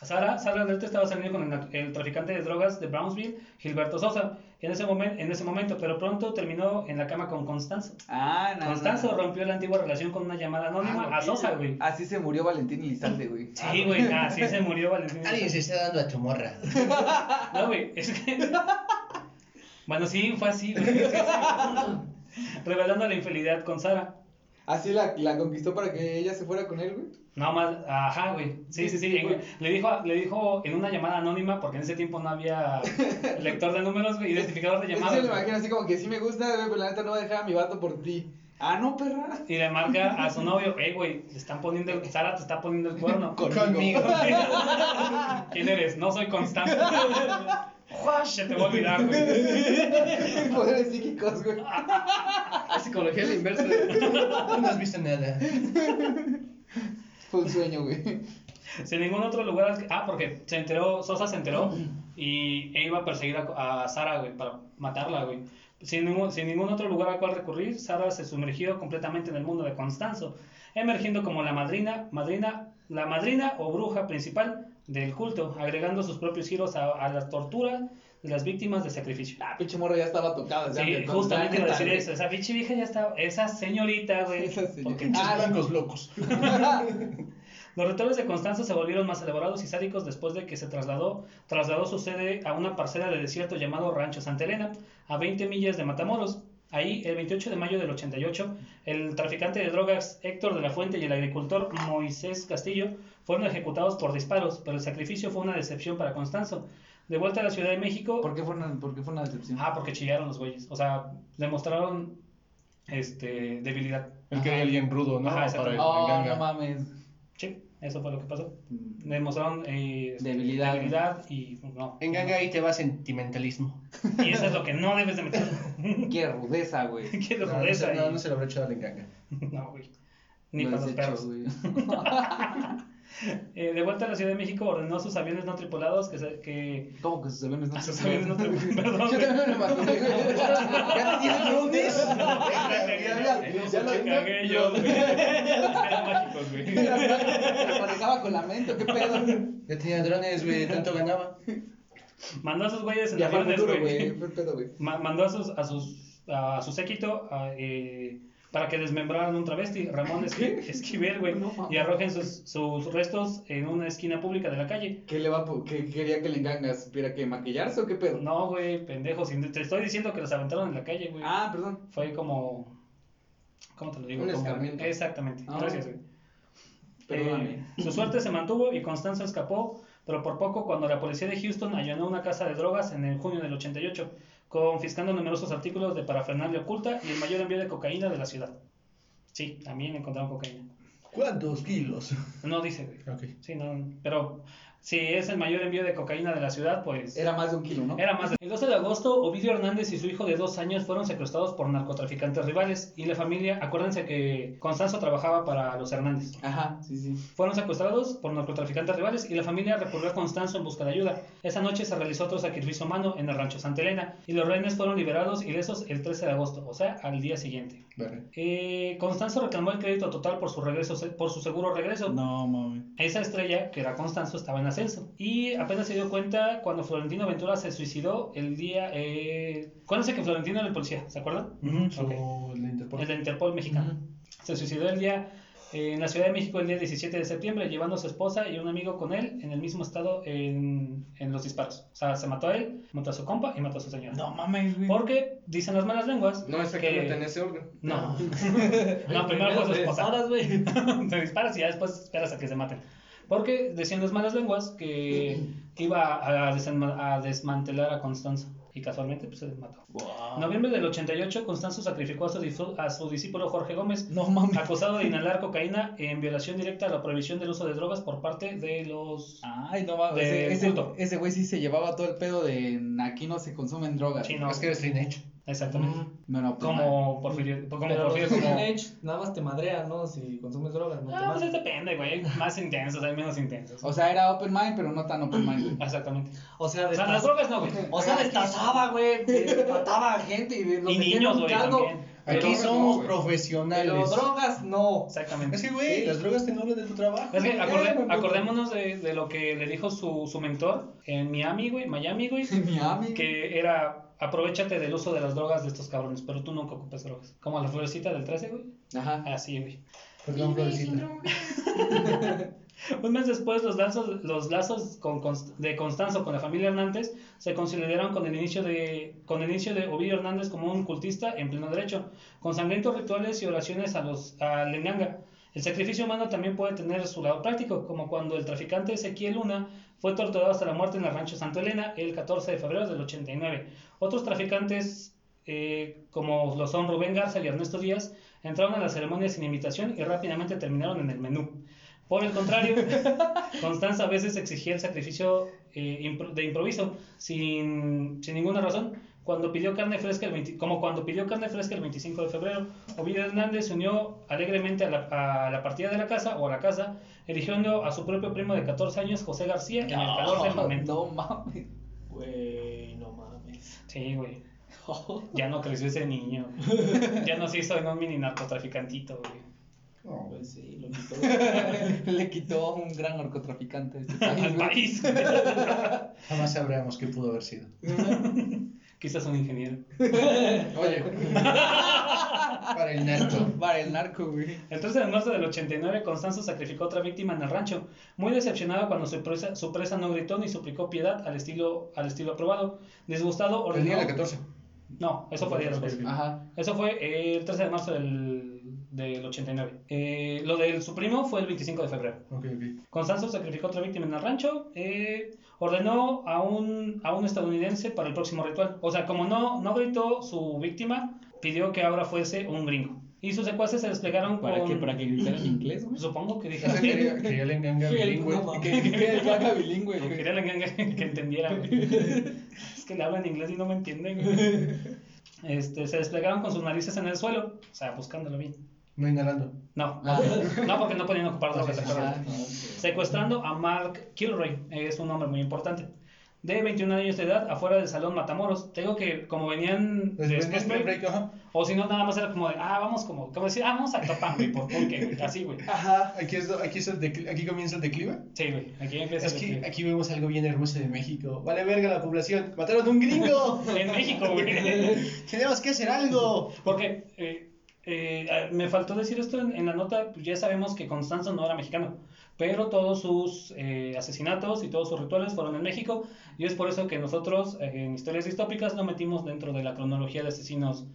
Sara, Sara Alberto estaba saliendo con el, el traficante de drogas de Brownsville, Gilberto Sosa, en ese, momen- en ese momento, pero pronto terminó en la cama con Constanzo. Ah, no. Constanzo no. rompió la antigua relación con una llamada anónima Ah, a Sosa, güey. Así se murió Valentín Elizalde, güey. Sí, güey, así se murió Valentín. Alguien se está dando a tu morra. No, güey, es que. Bueno, sí, fue así, güey. sí, sí. Revelando la infidelidad con Sara. Así la, la conquistó para que ella se fuera con él, güey. No más, ajá, güey. Sí, sí, sí. en- le, dijo, le dijo en una llamada anónima, porque en ese tiempo no había lector de números, güey, identificador de Sí, llamadas. se lo güey. imagino así como que sí me gusta, güey, pero la neta no voy a dejar a mi vato por ti. Ah, no, perra. Y le marca a su novio, hey, güey, te están poniendo el, Sara te está poniendo el cuerno. Conmigo. ¿Quién eres? No soy constante. Se te va a olvidar, güey. Poderes psíquicos, güey. Es psicología a la inversa. Tú no has visto nada. Fue un sueño, güey. Sin ningún otro lugar. Ah, porque se enteró, Sosa se enteró y e iba a perseguir a, a Sara, güey, para matarla, güey. Sin ningún, sin ningún otro lugar al cual recurrir, Sara se sumergió completamente en el mundo de Constanzo, emergiendo como la madrina, madrina, la madrina o bruja principal del culto, agregando sus propios giros a, a la tortura de las víctimas de sacrificio. Ah, pinche morro ya estaba tocado. desde Sí, antes, justamente iba a decir eso. Esa pinche vieja ya está. Esa señorita, güey. Esa señorita. porque- Ah, blancos locos. Los rituales de Constanzo se volvieron más elaborados y sádicos después de que se trasladó, trasladó su sede a una parcela de desierto llamado Rancho Santa Elena, a 20 millas de Matamoros. Ahí, el 28 de mayo del 88, el traficante de drogas Héctor de la Fuente y el agricultor Moisés Castillo fueron ejecutados por disparos, pero el sacrificio fue una decepción para Constanzo. De vuelta a la Ciudad de México, ¿Por qué fue una, por qué fue una decepción? ah, porque chillaron los güeyes, o sea, demostraron este, debilidad. El que hay alguien rudo, ¿no? Ajá, Para el oh, no mames. Sí, eso fue lo que pasó. Demostraron eh, Debilidad. debilidad y no. En ganga ahí te va sentimentalismo. Y eso es lo que no debes de meter. Qué rudeza, güey. ¿Qué No, no, rudeza no, y- no se lo habrá echado al enganga. No, güey. Ni Lo para los hecho, perros. güey. Eh, de vuelta a la Ciudad de México, ordenó a sus aviones no tripulados que, se- que ¿Cómo que sus aviones no A se sus aviones no tripulados. Perdón, Yo güey. también me lo imaginé, güey. Ya tenías drones. Ya, ya, ya lo- Me cagué yo, güey. Eran mágicos, güey. Lo manejaba con la mente, ¿qué pedo? Ya tenía drones, güey, tanto ganaba. Mandó a sus güeyes en aviones, güey. mandó a sus a sus a su séquito a, eh, para que desmembraran un travesti, Ramón Esqui- Esquivel, güey, No y arrojen sus, sus restos en una esquina pública de la calle. ¿Qué le va qué quería que le engangas? ¿Supiera que maquillarse o qué pedo? No, güey, pendejo, te estoy diciendo que los aventaron en la calle, güey. Ah, perdón. Fue como ¿cómo te lo digo? Un Como- escarmiento. Exactamente. Ah. Gracias, güey. Perdóname. Eh, su suerte se mantuvo y Constanzo escapó, pero por poco cuando la policía de Houston allanó una casa de drogas en el junio del 88, confiscando numerosos artículos de parafernalia oculta y el mayor envío de cocaína de la ciudad. Sí, también encontraron cocaína. ¿Cuántos kilos? No dice, güey. Ok. Sí, no, pero si es el mayor envío de cocaína de la ciudad, pues Era más de un kilo, ¿no? era más de... El 12 de agosto, Ovidio Hernández y su hijo de dos años fueron secuestrados por narcotraficantes rivales y la familia, acuérdense que Constanzo trabajaba para los Hernández. Ajá, sí, sí. Fueron secuestrados por narcotraficantes rivales y la familia recurrió a Constanzo en busca de ayuda. Esa noche se realizó otro sacrificio humano en el rancho Santa Elena y los rehenes fueron liberados ilesos el 13 de agosto, o sea, al día siguiente. Verga. Eh, Constanzo reclamó el crédito total por su regreso, por su seguro regreso. No, mami. Esa estrella, que era Constanzo, estaba en ascenso. Y apenas se dio cuenta cuando Florentino Ventura se suicidó el día... Eh... Acuérdense que Florentino era el policía, ¿se acuerdan? El de Interpol. El de Interpol mexicano. Se suicidó el día eh, en la Ciudad de México el día 17 de septiembre, llevando a su esposa y un amigo con él en el mismo estado en, en los disparos. O sea, se mató a él, mató a su compa y mató a su señora. No mames, güey. Porque dicen las malas lenguas. No, es que no tenés ese órgano. No. no, primero fue su esposa. güey. te disparas y ya después esperas a que se maten. Porque decían las malas lenguas que iba a, desenma- a desmantelar a Constanzo. Y casualmente pues se mató. Wow. En noviembre del 88, Constanzo sacrificó a su, a su discípulo Jorge Gómez, No mames. acusado de inhalar cocaína en violación directa a la prohibición del uso de drogas por parte de los Ay, no mames. Ese, ese, culto. ese güey sí se llevaba todo el pedo de aquí no se consumen drogas. chinos. Es que eres Teenage. Exactamente. No, no, pues, Como Porfirio, como Pero Porfirio, los como... nada más te madrean, ¿no? Si consumes drogas, no Ah, pues depende, güey. Más intensos, hay menos intensos. O sea, era open mind, pero no tan open mind. güey. Exactamente. O sea, O sea, las drogas no, güey. o sea, destazaba, güey. Mataba a gente y los Y niños, güey, caldo. también. Aquí somos profesionales. Pero drogas, no. Exactamente. Es que, güey, las drogas te nublan de tu trabajo. Es que me- acordémonos de, de lo que le dijo su, su mentor en Miami, güey, Miami, güey, Miami. que era aprovechate del uso de las drogas de estos cabrones, pero tú nunca ocupes drogas. Como la florecita del 13, güey. Ajá. Así, güey. Perdón, Florecita. Un mes después, los lazos, los lazos con Const- de Constanzo con la familia Hernández se consolidaron con el inicio de, con el inicio de Ovidio Hernández como un cultista en pleno derecho, con sangrientos rituales y oraciones a los a Lenganga. El sacrificio humano también puede tener su lado práctico, como cuando el traficante Ezequiel Luna fue torturado hasta la muerte en el rancho Santa Elena el 14 de febrero del 89. Otros traficantes, eh, como lo son Rubén Garza y Ernesto Díaz, entraron a la ceremonia sin invitación y rápidamente terminaron en el menú. Por el contrario, Constanza a veces exigía el sacrificio eh, de improviso sin, sin ninguna razón. Cuando pidió carne fresca el 20 como cuando pidió carne fresca el 25 de febrero, Ovidio Hernández se unió alegremente a la, a la partida de la casa o a la casa, eligiendo a su propio primo de 14 años, José García, en el calor del momento. No mames. Güey, no mames. Sí, güey. Ya no creció ese niño. Ya no se hizo en un mini narcotraficantito, güey. No, Pues sí, lo quitó. Le quitó a un gran narcotraficante. de este país, Al güey. país. Jamás sabremos qué pudo haber sido. Quizás un ingeniero. Oye. Para el narco. Para el narco, güey. El 13 de marzo del 89, Constanzo sacrificó otra víctima en el rancho, muy decepcionado cuando su presa, su presa no gritó ni suplicó piedad al estilo, al estilo aprobado. Disgustado, El día ordenó... de la 14. No, eso fue día después. Ajá. Eso fue el 13 de marzo del, del 89. Eh, lo del su primo fue el 25 de febrero. Ok, ok. Constanzo sacrificó otra víctima en el rancho. eh, ordenó a un, a un estadounidense para el próximo ritual. O sea, como no, no gritó su víctima, pidió que ahora fuese un gringo. Y sus secuaces se desplegaron ¿Para con... qué? ¿Para que gritara en inglés, güey? Supongo que dijera sea, quería, quería la enganga Que el- bilingüe. que- que- que el vaca bilingüe, Que güey. quería la ganga que entendiera. güey. es que le hablan inglés y no me entienden. güey. Este, se desplegaron con sus narices en el suelo, o sea, buscándolo bien. No inhalando. No, Ah. no porque no podían ocupar drogas. Ah, no. Secuestrando a Mark Kilroy, es un nombre muy importante. De 21 años de edad, afuera del salón Matamoros. Te digo que como venían Pues, de Spring Break, Break, ajá. o si no, nada más era como de, ah, vamos como, como decir, ah, vamos a Topan, güey, por porque, güey, así, güey. Ajá. Aquí, es, aquí, es el aquí comienza el declive. Sí, güey, aquí empieza Es el que declive. aquí vemos algo bien hermoso de México. Vale verga la población. Mataron a un gringo. En México, güey. Tenemos que hacer algo. Porque eh, eh, ah, me faltó decir esto en, en la nota, pues ya sabemos que Constanzo no era mexicano, pero todos sus eh, asesinatos y todos sus rituales fueron en México, y es por eso que nosotros eh, en historias distópicas no metimos dentro de la cronología de asesinos,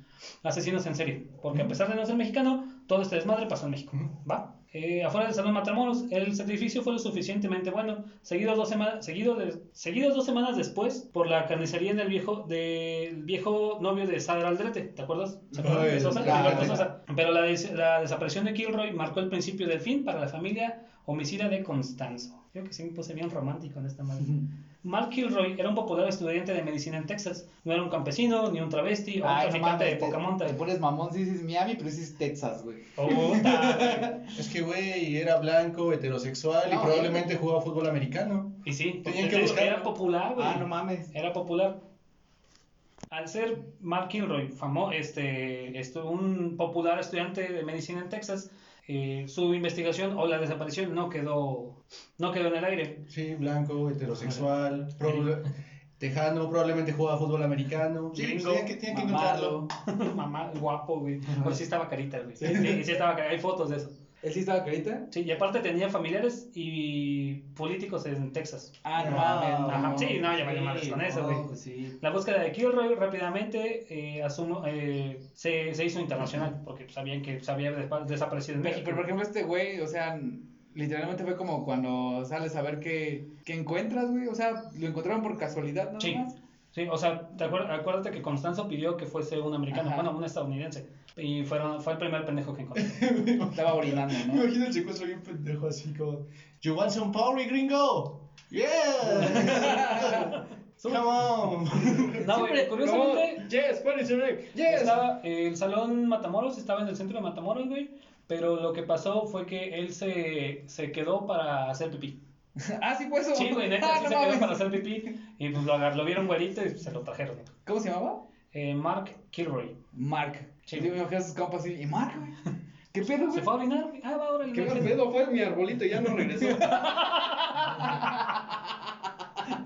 asesinos en serie, porque a pesar de no ser mexicano, todo este desmadre pasó en México, ¿va? Eh, afuera del Salón Matamoros, el sacrificio fue lo suficientemente bueno, seguidos dos, semanas seguido de- seguidos dos semanas después por la carnicería del viejo, del viejo novio de Sara Aldrete, ¿te acuerdas? ¿Se acuerdan de Ay, Sosa? claro. Gilberto Sosa. Pero la, des- la desaparición de Kilroy marcó el principio del fin para la familia homicida de Constanzo. Creo que sí me puse bien romántico en esta madre. Mark Kilroy era un popular estudiante de medicina en Texas. No era un campesino, ni un travesti o un traficante de monta. Te pones mamón si dices Miami, pero dices Texas, güey. Es que, güey, era blanco, heterosexual y probablemente jugaba fútbol americano. Y sí, era popular, güey. Ah, no mames. Era popular. Al ser Mark Kilroy famo, este, esto- un popular estudiante de medicina en Texas, eh, su investigación o la desaparición no quedó, no quedó en el aire. Sí, blanco, heterosexual, prob- tejano, probablemente jugaba fútbol americano. Sí, Gringo, tenían que, que Mamado. encontrarlo. Mamá, guapo, güey. Pues sí estaba carita, güey. Sí, sí, sí estaba carita. Hay fotos de eso. ¿Él sí estaba carita? Sí, y aparte tenía familiares y políticos en Texas. Ah, no Ah, mames. ajá. Sí, no, ya valió Sí, madres con eso, no, güey. pues sí. La búsqueda de Kilroy rápidamente eh, asumo- eh, se, se hizo internacional porque sabían que se había desaparecido en México. pero, por ejemplo, este güey, o sea, literalmente fue como cuando sales a ver qué, qué encuentras, güey. O sea, lo encontraron por casualidad, nada Sí. más. Sí, o sea, te acuer- acuérdate que Constanzo pidió que fuese un americano, Ajá. bueno, un estadounidense. Y fueron, fue el primer pendejo que encontró. Estaba orinando, Me ¿no? imagino el secuestro bien pendejo así como, You want some Power, gringo? Yeah! Come on! No, güey, curiosamente, No, yes, what is your name? Yes. estaba, eh, el salón Matamoros estaba en el centro de Matamoros, güey. Pero lo que pasó fue que él se, se quedó para hacer pipí. ah, sí, fue eso. Sí, güey, neta, Ah, sí no se quedó para hacer pipí. Y pues lo, agar- lo vieron güerito y se lo trajeron. ¿Cómo se llamaba? Eh, Mark Kilroy. Mark. Sí. Yo me imagino a sus compas así. ¿Y Mark, güey? ¿Qué pedo, güey? Se fue a orinar. Ah, va ahora el ¿Qué pedo fue mi arbolito y ya no regresó?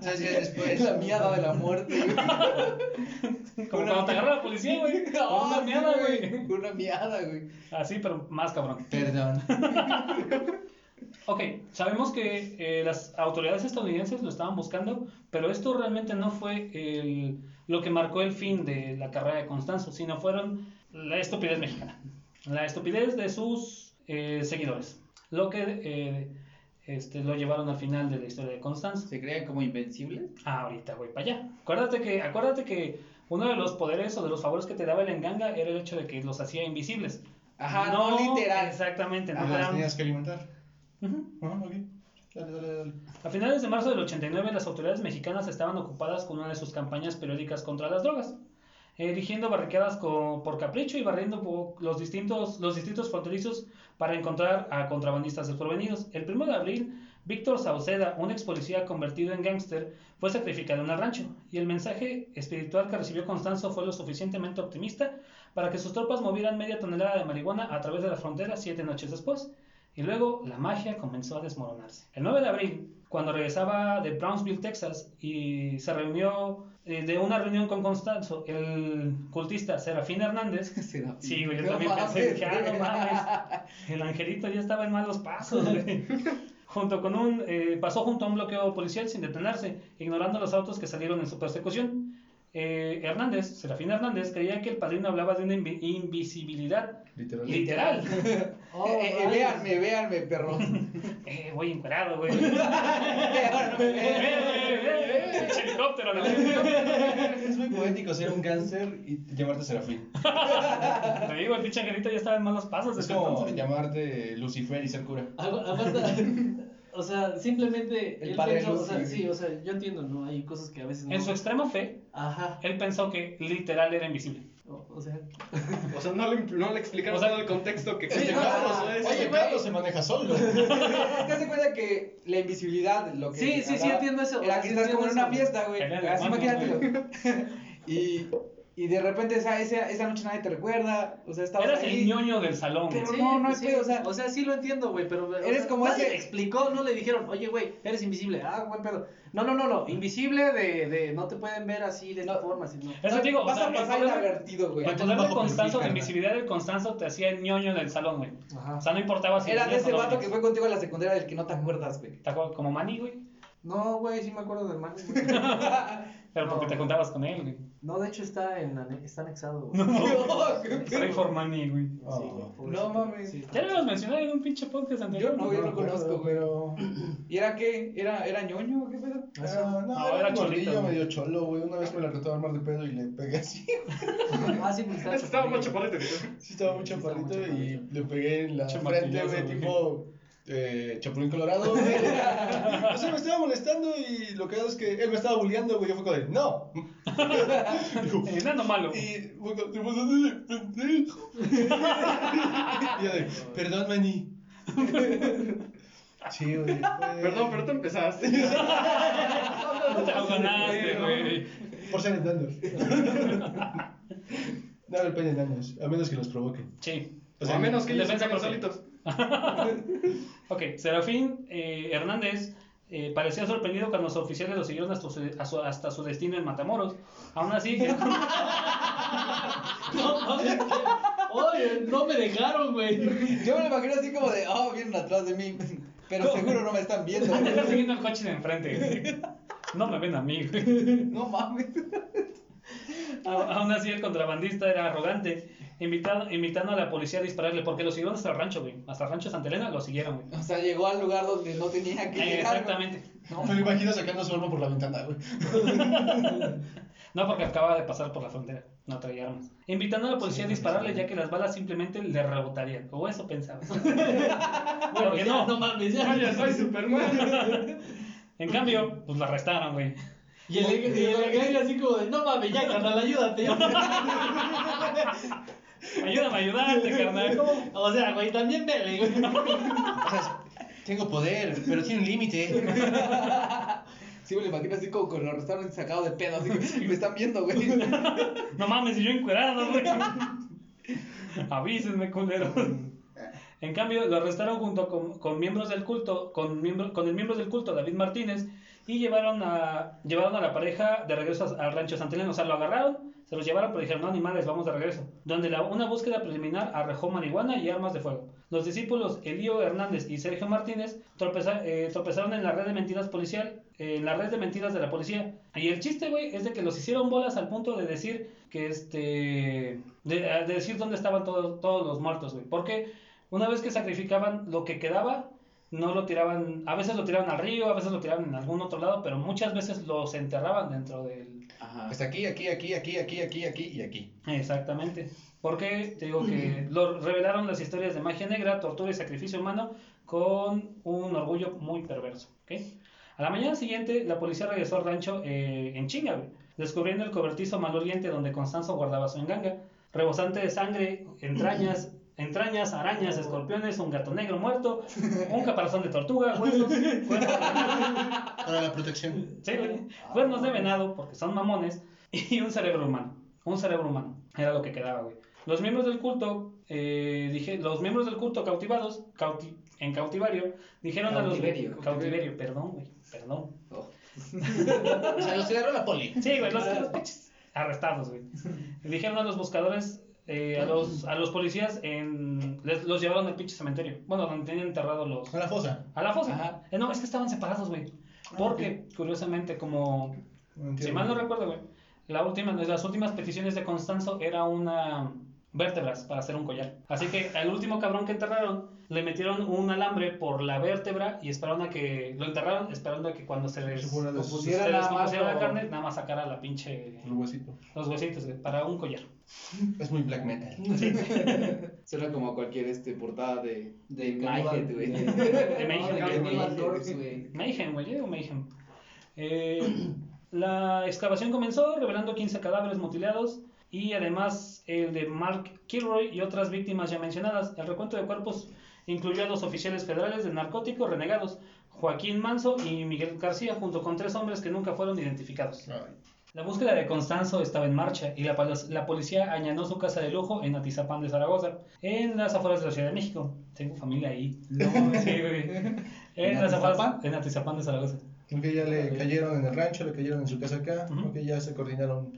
¿Sabes qué? Después... La miada de la muerte, güey. Como cuando te agarra la policía, güey. Una Ah, sí, miada, güey. Una miada, güey. Así, pero más cabrón. Perdón. Ok, sabemos que eh, las autoridades estadounidenses lo estaban buscando, pero esto realmente no fue el- lo que marcó el fin de la carrera de Constanzo, sino fueron la estupidez mexicana, la estupidez de sus eh, seguidores, lo que eh, este, lo llevaron al final de la historia de Constanzo. ¿Se creían como invencibles? Ah, ahorita voy para allá. Acuérdate que, acuérdate que uno de los poderes o de los favores que te daba el enganga era el hecho de que los hacía invisibles. Ajá, no, literal. Exactamente, no Ah, las tenías que alimentar. Dale, dale, dale. A finales de marzo del 89, las autoridades mexicanas estaban ocupadas con una de sus campañas periódicas contra las drogas, erigiendo barricadas co- por capricho y barriendo los distintos los distritos fronterizos para encontrar a contrabandistas desprevenidos. El 1 de abril, Víctor Sauceda, un ex policía convertido en gángster, fue sacrificado en el rancho, y el mensaje espiritual que recibió Constanzo fue lo suficientemente optimista para que sus tropas movieran media tonelada de marihuana a través de la frontera siete noches después. Y luego la magia comenzó a desmoronarse. El 9 de abril, cuando regresaba de Brownsville, Texas, y se reunió eh, de una reunión con Constanzo, el cultista Serafín Hernández. Serafín. Sí, güey, yo No también pensé, mames, dije, ah, no mames. El angelito ya estaba en malos pasos, güey. Junto con un, eh, pasó junto a un bloqueo policial sin detenerse, ignorando los autos que salieron en su persecución. Eh, Hernández, Serafín Hernández, creía que el padrino hablaba de una invi- invisibilidad Literal. literal. Oh, Eh, eh, véanme, véanme, perro. Eh, voy encuerado, güey. Véanme, véanme. Pinche helicóptero, a la verga. Es muy poético ser un cáncer y llamarte Serafín. Te digo, el pinche angelito ya estaba en malos pasos. Es como entonces. llamarte Lucifer y ser cura. Aguanta. O sea, simplemente. El él padre pensó, o Lucy. sea, sí, o sea, yo entiendo, ¿no? Hay cosas que a veces no. En su extrema fe, Ajá. él pensó que literal era invisible. O, o sea. O sea, no le, no le explicaron O sea, el contexto que Este no, Carlos, no, ¿eh? oye, Este. Carlos se maneja solo. Es que hace cuenta que la invisibilidad, lo que. Sí, sí, sí, entiendo eso, Era que sí estás como en una eso. fiesta, güey. Así imagínatelo. y, y de repente esa, esa, esa noche nadie te recuerda. O sea, estabas Eras ahí. el ñoño del salón. güey. Pero no, no hay sí, pedo, o sea- o sea, sí lo entiendo, güey, pero o Eres sea, como nadie ese- explicó, no le dijeron, "Oye, güey, eres invisible." Ah, buen pedo. No, no, no, no, invisible de, de no te pueden ver así de esta No. forma, así no. Eso te digo, o Vas sea, a el pasar inadvertido, güey. El poder de Constanzo, la invisibilidad del Constanzo te hacía el ñoño del salón, güey. Ajá. O sea, no importaba si. Era de o ese vato que fue contigo a la secundaria del que no te acuerdas, güey. ¿Te acuerdas? Como Manny, güey. No, güey, sí me acuerdo del man. Pero porque No. te juntabas con él, güey. No, de hecho está en está anexado, güey. Soy for Manny, güey. Pobrecito. No mames. Sí, Ya lo habíamos mencionado en un pinche podcast anterior. Yo no, yo lo conozco, güey. pero... ¿Y era qué? ¿Era, era ñoño o qué pedo? Ah, no, No, era, era un güey. medio cholo, güey. Una vez me la trató de armar de pedo y le pegué así. Ah, sí, estaba Estaba más chaparrito. Sí, estaba muy muy chaparrito y le pegué en la frente, güey. tipo... eh, Chapulín Colorado. güey. o sea, me estaba molestando y lo que hago es que él me estaba bulleando, güey. Yo fue como de, no. Dijo, Enano malo. y fue como, te pasaste de pendejo. y yo de, perdón, maní. sí, güey. Perdón, pero tú empezaste. Te ganaste, güey. Por ser enanos. no el peine enanos, a menos que los provoquen. Sí. O sea, a menos que ellos Defensa propia. solitos. Ok, Serafín eh, Hernández eh, parecía sorprendido cuando los oficiales lo siguieron hasta su, a su- hasta su destino en Matamoros. Aún así, No, mames. Oye, no me dejaron, güey. Yo me lo imagino así como de, oh, vienen atrás de mí. Pero seguro no me están viendo. Está siguiendo el coche de enfrente. güey. No me ven a mí, güey. No mames. Aún así, el contrabandista era arrogante, invitado, invitando a la policía a dispararle, porque lo siguieron hasta el rancho, güey. Hasta el rancho Santa Elena lo siguieron, güey. O sea, llegó al lugar donde no tenía que Eh, llegar. exactamente. Me lo imagino sacando su arma por la ventana, güey. No, porque acaba de pasar por la frontera. No traía armas. Invitando a la policía a dispararle, ya que las balas simplemente le rebotarían. O eso pensaba. Porque Ya, no. no mames, ya. Soy Superman. En cambio, pues la arrestaron, güey. Y el, y el así como de, no mames, ya, carnal, ayúdate. Ayúdame a ayudarte, carnal. O sea, güey, también vele, güey. O sea, tengo poder, pero tiene un límite. Sí, me lo imagino así como con los restaurantes sacados de pedo. Así que me están viendo, güey. No mames, y yo encuerado, güey. Avísenme, culero. En cambio, lo arrestaron junto con, con miembros del culto, con, miembro, con el miembro del culto, David Martínez, y llevaron a, llevaron a la pareja de regreso al rancho Santeleno. O sea, lo agarraron, se los llevaron, pero dijeron, no, animales, vamos de regreso. Donde la, una búsqueda preliminar arrojó marihuana y armas de fuego. Los discípulos Elío Hernández y Sergio Martínez tropeza- eh, tropezaron en la red de mentiras policial, en la red de mentiras de la policía. Y el chiste, güey, es de que los hicieron bolas al punto de decir que este, de, de decir dónde estaban todos, todos los muertos, güey. Porque una vez que sacrificaban lo que quedaba, no lo tiraban, a veces lo tiraban al río, a veces lo tiraban en algún otro lado, pero muchas veces los enterraban dentro del... Ajá. Hasta aquí, aquí, aquí, aquí, aquí, aquí, aquí y aquí. Exactamente. Porque te digo que lo revelaron las historias de magia negra, tortura y sacrificio humano con un orgullo muy perverso. ¿ok? A la mañana siguiente, la policía regresó al rancho eh, en chinga, descubriendo el cobertizo maloliente donde Constanzo guardaba su enganga, rebosante de sangre, entrañas, entrañas, arañas, escorpiones, un gato negro muerto, un caparazón de tortuga, huesos, cuernos, Para la protección. Sí, güey. Cuernos de venado, porque son mamones, y un cerebro humano. Un cerebro humano. Era lo que quedaba, güey. Los miembros del culto, eh, dije, los miembros del culto cautivados, cauti- en cautivario, dijeron Cautiverio, a los... cautiverio. Cautiverio, perdón, güey, perdón. Oh. O sea, los agarró la poli. Sí, güey, los, los pinches arrestados, güey. Dijeron a los buscadores, eh, a, los, a los policías, en, les- los llevaron al pinche cementerio. Bueno, donde tenían enterrados los... A la fosa. A la fosa. Ajá. Eh, no, es que estaban separados, güey. Porque, curiosamente, como entiendo. si mal no recuerdo, güey, la última, las últimas peticiones de Constanzo era una vértebras para hacer un collar. Así que al último cabrón que enterraron, le metieron un alambre por la vértebra y esperaron a que lo enterraron, esperando a que cuando se les descompusiera la carne, nada más sacara la pinche El huesito. los huesitos güey, para un collar. Es muy black metal. Suena como cualquier este, portada de, de, De Mayhem, güey. de- de Mayhem, güey. Mayhem, güey, yo digo Mayhem. Eh, la excavación comenzó revelando 15 cadáveres mutilados y además el de Mark Kilroy y otras víctimas ya mencionadas. El recuento de cuerpos incluyó a dos oficiales federales de narcóticos renegados, Joaquín Manso y Miguel García, junto con tres hombres que nunca fueron identificados. Ay. La búsqueda de Constanzo estaba en marcha y la, la policía allanó su casa de lujo en Atizapán de Zaragoza, en las afueras de la Ciudad de México. Tengo familia ahí. No, Sí, güey. En, ¿En las afueras, Atizapán? en Atizapán de Zaragoza. Que ya le cayeron en el rancho, le cayeron en su casa acá. Creo que ya se coordinaron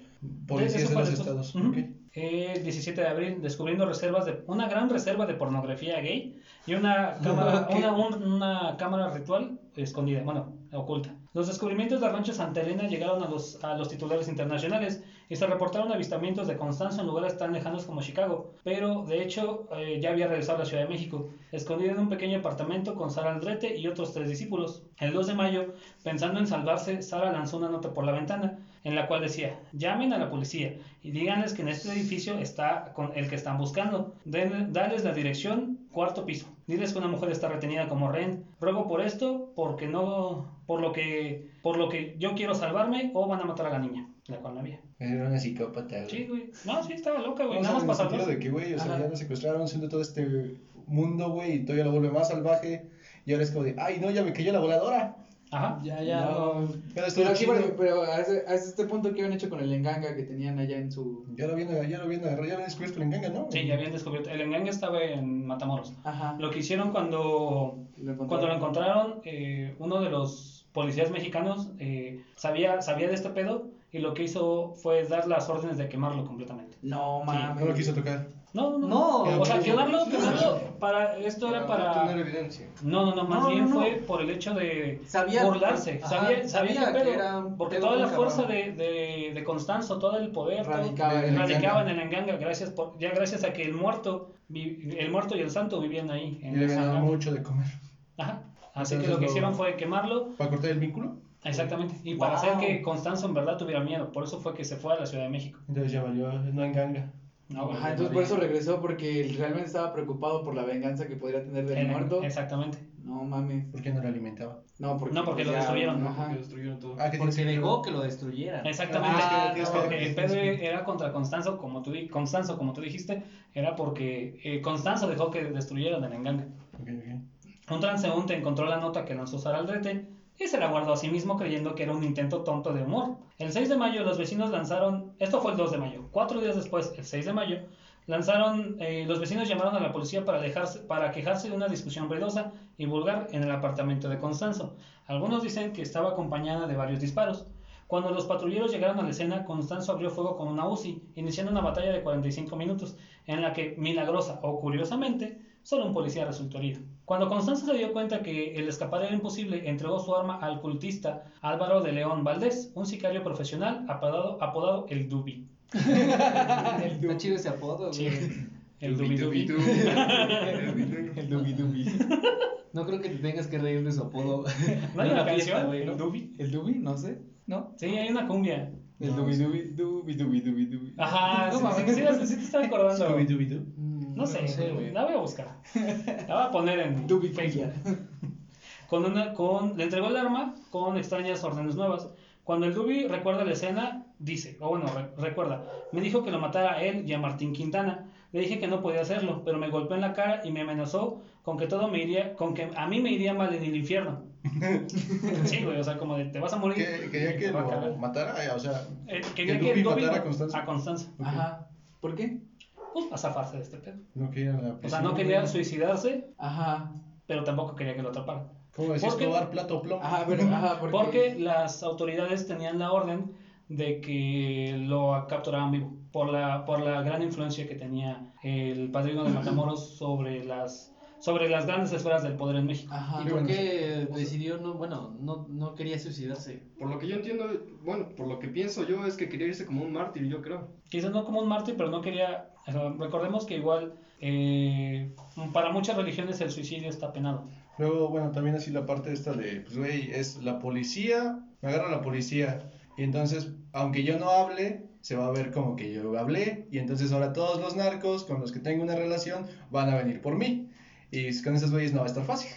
policías de los de esto. estados. Ujú. El 17 de abril, descubriendo reservas de una gran reserva de pornografía gay y una cámara, una, un- una cámara ritual escondida, bueno, oculta. Los descubrimientos de Rancho Santa Elena llegaron a los, a los titulares internacionales y se reportaron avistamientos de Constanzo en lugares tan lejanos como Chicago, pero de hecho eh, ya había regresado a la Ciudad de México, escondido en un pequeño apartamento con Sara Aldrete y otros tres discípulos. El 2 de mayo, pensando en salvarse, Sara lanzó una nota por la ventana en la cual decía, llamen a la policía y díganles que en este edificio está con el que están buscando. Den- dales la dirección cuarto piso. Diles que una mujer está retenida como rehén. Ruego por esto, porque no, por lo que, por lo que yo quiero salvarme o van a matar a la niña, la cual no había. Era una psicópata, güey. Sí, güey. No, sí, estaba loca, güey. O sea, Nada más en el sentido de que, güey, o sea, Ajá. ya lo secuestraron, siendo todo este mundo, güey, y todavía lo vuelve más salvaje. Y ahora es como de, ay, no, ya me cayó la voladora. Ajá. Ya, ya, No. no. Pero Pero es aquí, por- pero a ese- a este punto que habían hecho con el enganga que tenían allá en su... Ya lo habían, ya lo habían agarrado, ya lo habían descubierto el enganga, ¿no? Sí, ya habían descubierto. El engaño estaba en Matamoros. Ajá. Lo que hicieron cuando, Lo encontraron. cuando lo encontraron, eh, uno de los policías mexicanos eh, sabía, sabía de este pedo y lo que hizo fue dar las órdenes de quemarlo completamente. No mames. No lo quiso tocar. No, no, No, O sea, quemarlo, quemarlo, para, esto era Para tener evidencia. No, no, no, más No, bien no, no. fue por el hecho de Sabía- burlarse. Ajá, sabía, sabía, sabía que era porque toda la fuerza de, de, de Constanzo, todo el poder, todo- Radicaba en el radicaba en Enganga. el Enganga, gracias por, ya gracias a que el muerto, el muerto y el santo vivían ahí. Y En le dado Enganga. mucho de comer. Ajá. Así Entonces que lo que hicieron fue quemarlo, ¿Para cortar el vínculo? Exactamente, y para hacer que Constanzo en verdad tuviera miedo. Por eso fue que se fue a la Ciudad de México. Entonces ya valió, no enganga. No, Ajá, entonces por eso regresó porque él realmente estaba preocupado por la venganza que podría tener del En- muerto. Exactamente. No mames. ¿Por qué no lo alimentaba? No, porque, No, porque pues, lo destruyeron, ¿no? Ajá. Porque destruyeron todo. Ah, que Porque dejó que lo destruyeran. Exactamente, Ah, no, porque el pedo era contra Constanzo, como tú, di- Constanzo, como tú dijiste, era porque eh, Constanzo dejó que destruyeran el enganga. Ok, ok. Un transeúnte encontró la nota que lanzó Saraldrete y se la guardó a sí mismo creyendo que era un intento tonto de humor. El 6 de mayo los vecinos lanzaron, esto fue el 2 de mayo, cuatro días después, el 6 de mayo, lanzaron, eh, los vecinos llamaron a la policía para, dejarse, para quejarse de una discusión ruidosa y vulgar en el apartamento de Constanzo. Algunos dicen que estaba acompañada de varios disparos. Cuando los patrulleros llegaron a la escena, Constanzo abrió fuego con una UCI, iniciando una batalla de 45 minutos, en la que, milagrosa o curiosamente, solo un policía resultó herido. Cuando Constanzo se dio cuenta que el escapar era imposible, entregó su arma al cultista Álvaro de León Valdés, un sicario profesional apodado, apodado el Dubi. Está chido ese apodo, güey. el Dubi Dubi. El dubi dubi. No creo que te tengas que reír de su apodo. ¿No hay una canción? ¿El. Dubi? ¿El Dubi? No sé. ¿No? Sí, hay una cumbia. El Dubi. Dubi Dubi Dubi Dubi Dubi. Ajá, No sí, mames. sí, sí, sí te estaba acordando. Scooby-Doo. No sé, No sé, güey. la voy a buscar. La voy a poner en Dubi Facebook. Con una, con, le entregó el arma con extrañas órdenes nuevas. Cuando el Dubi recuerda la escena, dice, o bueno, re- recuerda, me dijo que lo matara a él y a Martín Quintana. Le dije que no podía hacerlo, pero me golpeó en la cara y me amenazó con que todo me iría, con que a mí me iría mal en el infierno. sí, güey, o sea, como de te vas a morir. Que- Quería que lo matara, o sea, Eh, quería que que el Dubi matara a Constanzo. A Constanzo. Ajá. ¿Por qué? Pues a zafarse de este pedo. no quería la O sea, no quería güey. suicidarse, Ajá. pero tampoco quería que lo atraparan. ¿Cómo decías? ¿Por qué? Escobar, plato, plomo. Ajá, pero, ajá, porque... Porque las autoridades tenían la orden de que lo capturaban vivo por la, por la gran influencia que tenía el padrino de Matamoros sobre las, sobre las grandes esferas del poder en México. Ajá. ¿Y por qué decidió no, bueno, no, no quería suicidarse? Por lo que yo entiendo, bueno, por lo que pienso yo es que quería irse como un mártir, yo creo. Quizás no como un mártir, pero no quería... o sea, recordemos que igual eh, para muchas religiones el suicidio está penado. Luego, bueno, también así la parte esta de, pues, güey, es la policía, me agarra la policía. Y entonces, aunque yo no hable, se va a ver como que yo hablé. Y entonces ahora todos los narcos con los que tengo una relación van a venir por mí. Y con esos güeyes no va a estar fácil.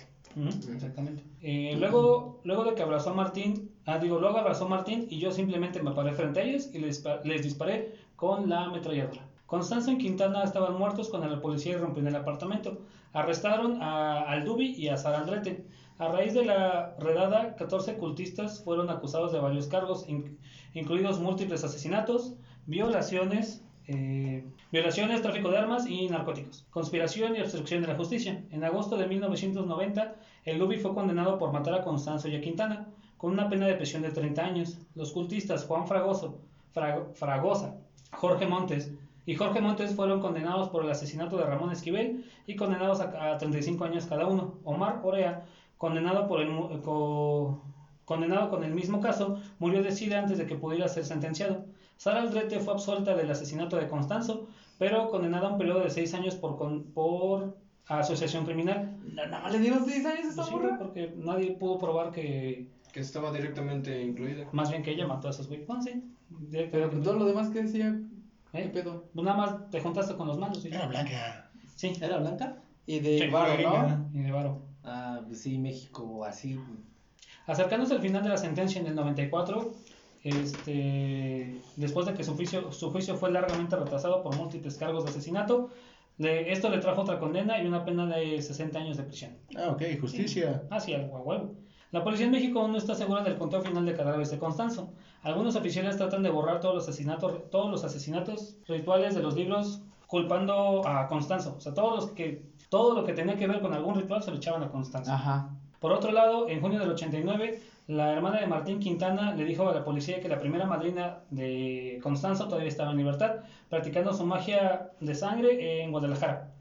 Exactamente. Eh, luego, luego de que abrazó a Martín, ah, digo, luego abrazó a Martín y yo simplemente me paré frente a ellos y les, les disparé con la ametralladora. Constanzo y Quintana estaban muertos cuando la policía irrumpió en el apartamento. Arrestaron a, al Dubi y a Sarandrete. A raíz de la redada, 14 cultistas fueron acusados de varios cargos, in- incluidos múltiples asesinatos, violaciones, eh, violaciones, tráfico de armas y narcóticos, conspiración y obstrucción de la justicia. En agosto de 1990, el Dubi fue condenado por matar a Constanzo y a Quintana, con una pena de prisión de 30 años. Los cultistas Juan Fragoso, Fra- Fragosa, Jorge Montes y Jorge Montes fueron condenados por el asesinato de Ramón Esquivel y condenados a, a 35 años cada uno. Omar Orea, condenado por el condenado con el mismo caso, murió de sida antes de que pudiera ser sentenciado. Sara Aldrete fue absuelta del asesinato de Constanzo, pero condenada a un periodo de seis años por, con- por asociación criminal. Na- Nada más le dieron 6 años a esa Pues sí, porque nadie pudo probar que, Que estaba directamente incluida. más bien que ella mató a esos güeyes. Bueno, sí, Pero todo lo demás que decía, ¿qué ¿Eh? pedo? Pues nada más te juntaste con los malos. ¿sí? Era blanca. Sí, ¿Era blanca? Y de Sí, Varo, ¿no? Y de Varo. Ah, pues sí, México, así. Acercándose al final de la sentencia en el 94, este, después de que su juicio, su juicio fue largamente retrasado por múltiples cargos de asesinato, le- esto le trajo otra condena y una pena de 60 años de prisión. Ah, ok, justicia. Ah, sí, algo a huevo. La policía en México aún no está segura del conteo final de cadáveres de Constanzo. Algunos oficiales tratan de borrar todos los asesinatos, todos los asesinatos rituales de los libros culpando a Constanzo. O sea, todos los que, todo lo que tenía que ver con algún ritual se lo echaban a Constanzo. Ajá. Por otro lado, en junio del 89, la hermana de Martín Quintana le dijo a la policía que la primera madrina de Constanzo todavía estaba en libertad, practicando su magia de sangre en Guadalajara.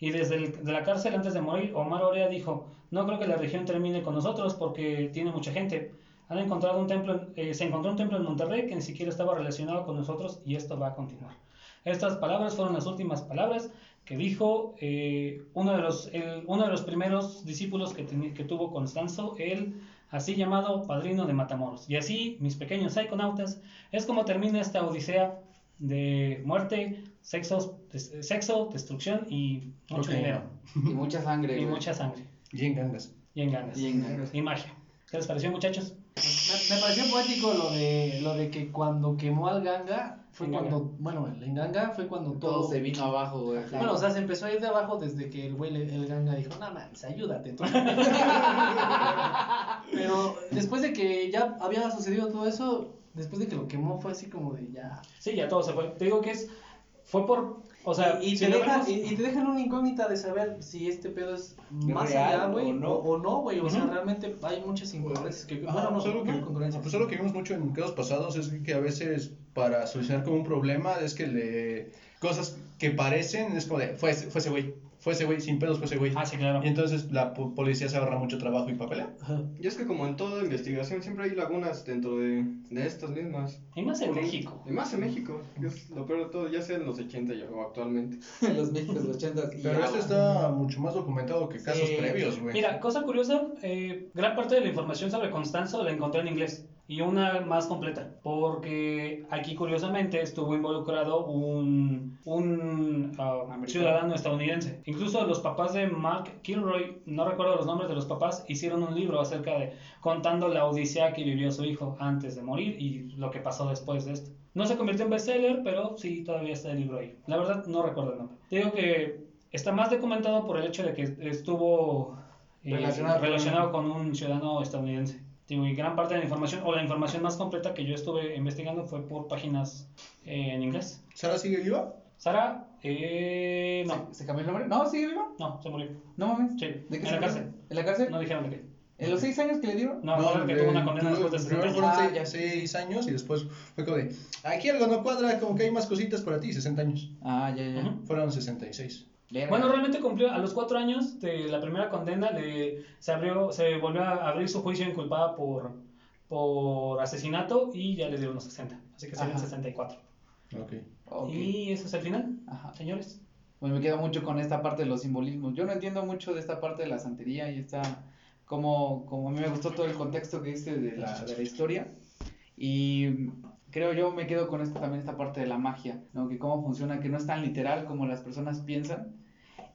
Y desde de la cárcel, antes de morir, Omar Orea dijo, no creo que la región termine con nosotros porque tiene mucha gente. Han encontrado un templo, eh, se encontró un templo en Monterrey que ni siquiera estaba relacionado con nosotros y esto va a continuar. Estas palabras fueron las últimas palabras que dijo eh, uno, de los, uno de los primeros discípulos que, teni- que tuvo Constanzo, el así llamado padrino de Matamoros. Y así, mis pequeños psiconautas, es como termina esta odisea de muerte, sexos, des- sexo, destrucción y mucho Ok. dinero Y mucha sangre. y güey. mucha sangre Y en gangas. y engaños Y engaños. y magia. ¿Qué les pareció, muchachos? Me, me pareció poético lo de, lo de que cuando quemó al Ganga, fue En Ganga. cuando, bueno, el Ganga fue cuando todo, Todo se vino abajo, güey. Bueno, o sea, se empezó a ir de abajo desde que el güey, el ganga dijo, no mames, ayúdate. tú". Pero después de que ya había sucedido todo eso, después de que lo quemó, fue así como de ya. Sí, ya todo se fue. Te digo que es, fue por, o sea, y, y si te lo deja, vemos- y, y te dejan una incógnita de saber si este pedo es más real allá, güey, o no. o, o no, güey. O sea, realmente hay muchas incongruencias. Que, Ajá, bueno, no, pues algo que, no incongruencias. pues algo que vimos mucho en casos pasados es que a veces para solucionar como un problema es que le cosas que parecen es como de fue, ese- fue ese güey, fue ese güey, sin pedos fue ese güey. Ah, sí, claro. Y entonces la po- policía se ahorra mucho trabajo y papeleo. Ajá. Y es que como en toda investigación siempre hay lagunas dentro de, de estas mismas. Y más en Por- México. Y más en México, que es lo peor de todo, ya sea en los 80 y- o actualmente. En los 80 y Pero ya, este güey. está mucho más documentado que casos Sí. previos, güey. Mira, cosa curiosa, eh, gran parte de la información sobre Constanzo la encontré en inglés y una más completa, porque aquí curiosamente estuvo involucrado un, un Americano. ciudadano estadounidense. Incluso los papás de Mark Kilroy, no recuerdo los nombres de los papás, hicieron un libro acerca de contando la odisea que vivió su hijo antes de morir y lo que pasó después de esto. No se convirtió en bestseller, pero sí todavía está el libro ahí. La verdad no recuerdo el nombre. Te digo que está más documentado por el hecho de que estuvo eh, Relacionado relacionado, con un ciudadano estadounidense. Digo, y gran parte de la información, o la información más completa que yo estuve investigando fue por páginas eh, en inglés. ¿Sara sigue viva? Sara, eh, no, ¿Se, se cambió el nombre? No, sigue vivo. no, se murió. No mames. Sí, ¿De qué en se la cárcel. ¿En la cárcel? No dijeron de qué. ¿En los seis años que le dieron? No, no, que tuvo una condena después de 60 primero años. fueron Ah, seis, ya. seis años y después fue como de, aquí algo no cuadra, como que hay más cositas para ti, 60 años. Ah, ya, ya. Ujú. Fueron 66. Bueno, realmente cumplió a los cuatro años de la primera condena, le, se abrió, se volvió a abrir su juicio inculpada por, por asesinato y ya le dieron los 60, así que Ajá. 64. Ok. Ok. Y eso es el final, Ajá. señores. Pues me quedo mucho con esta parte de los simbolismos. Yo no entiendo mucho de esta parte de la santería y esta, como, como a mí me gustó todo el contexto que diste de la, de la historia. Y creo yo me quedo con esto también, esta parte de la magia, ¿no? Que cómo funciona, que no es tan literal como las personas piensan.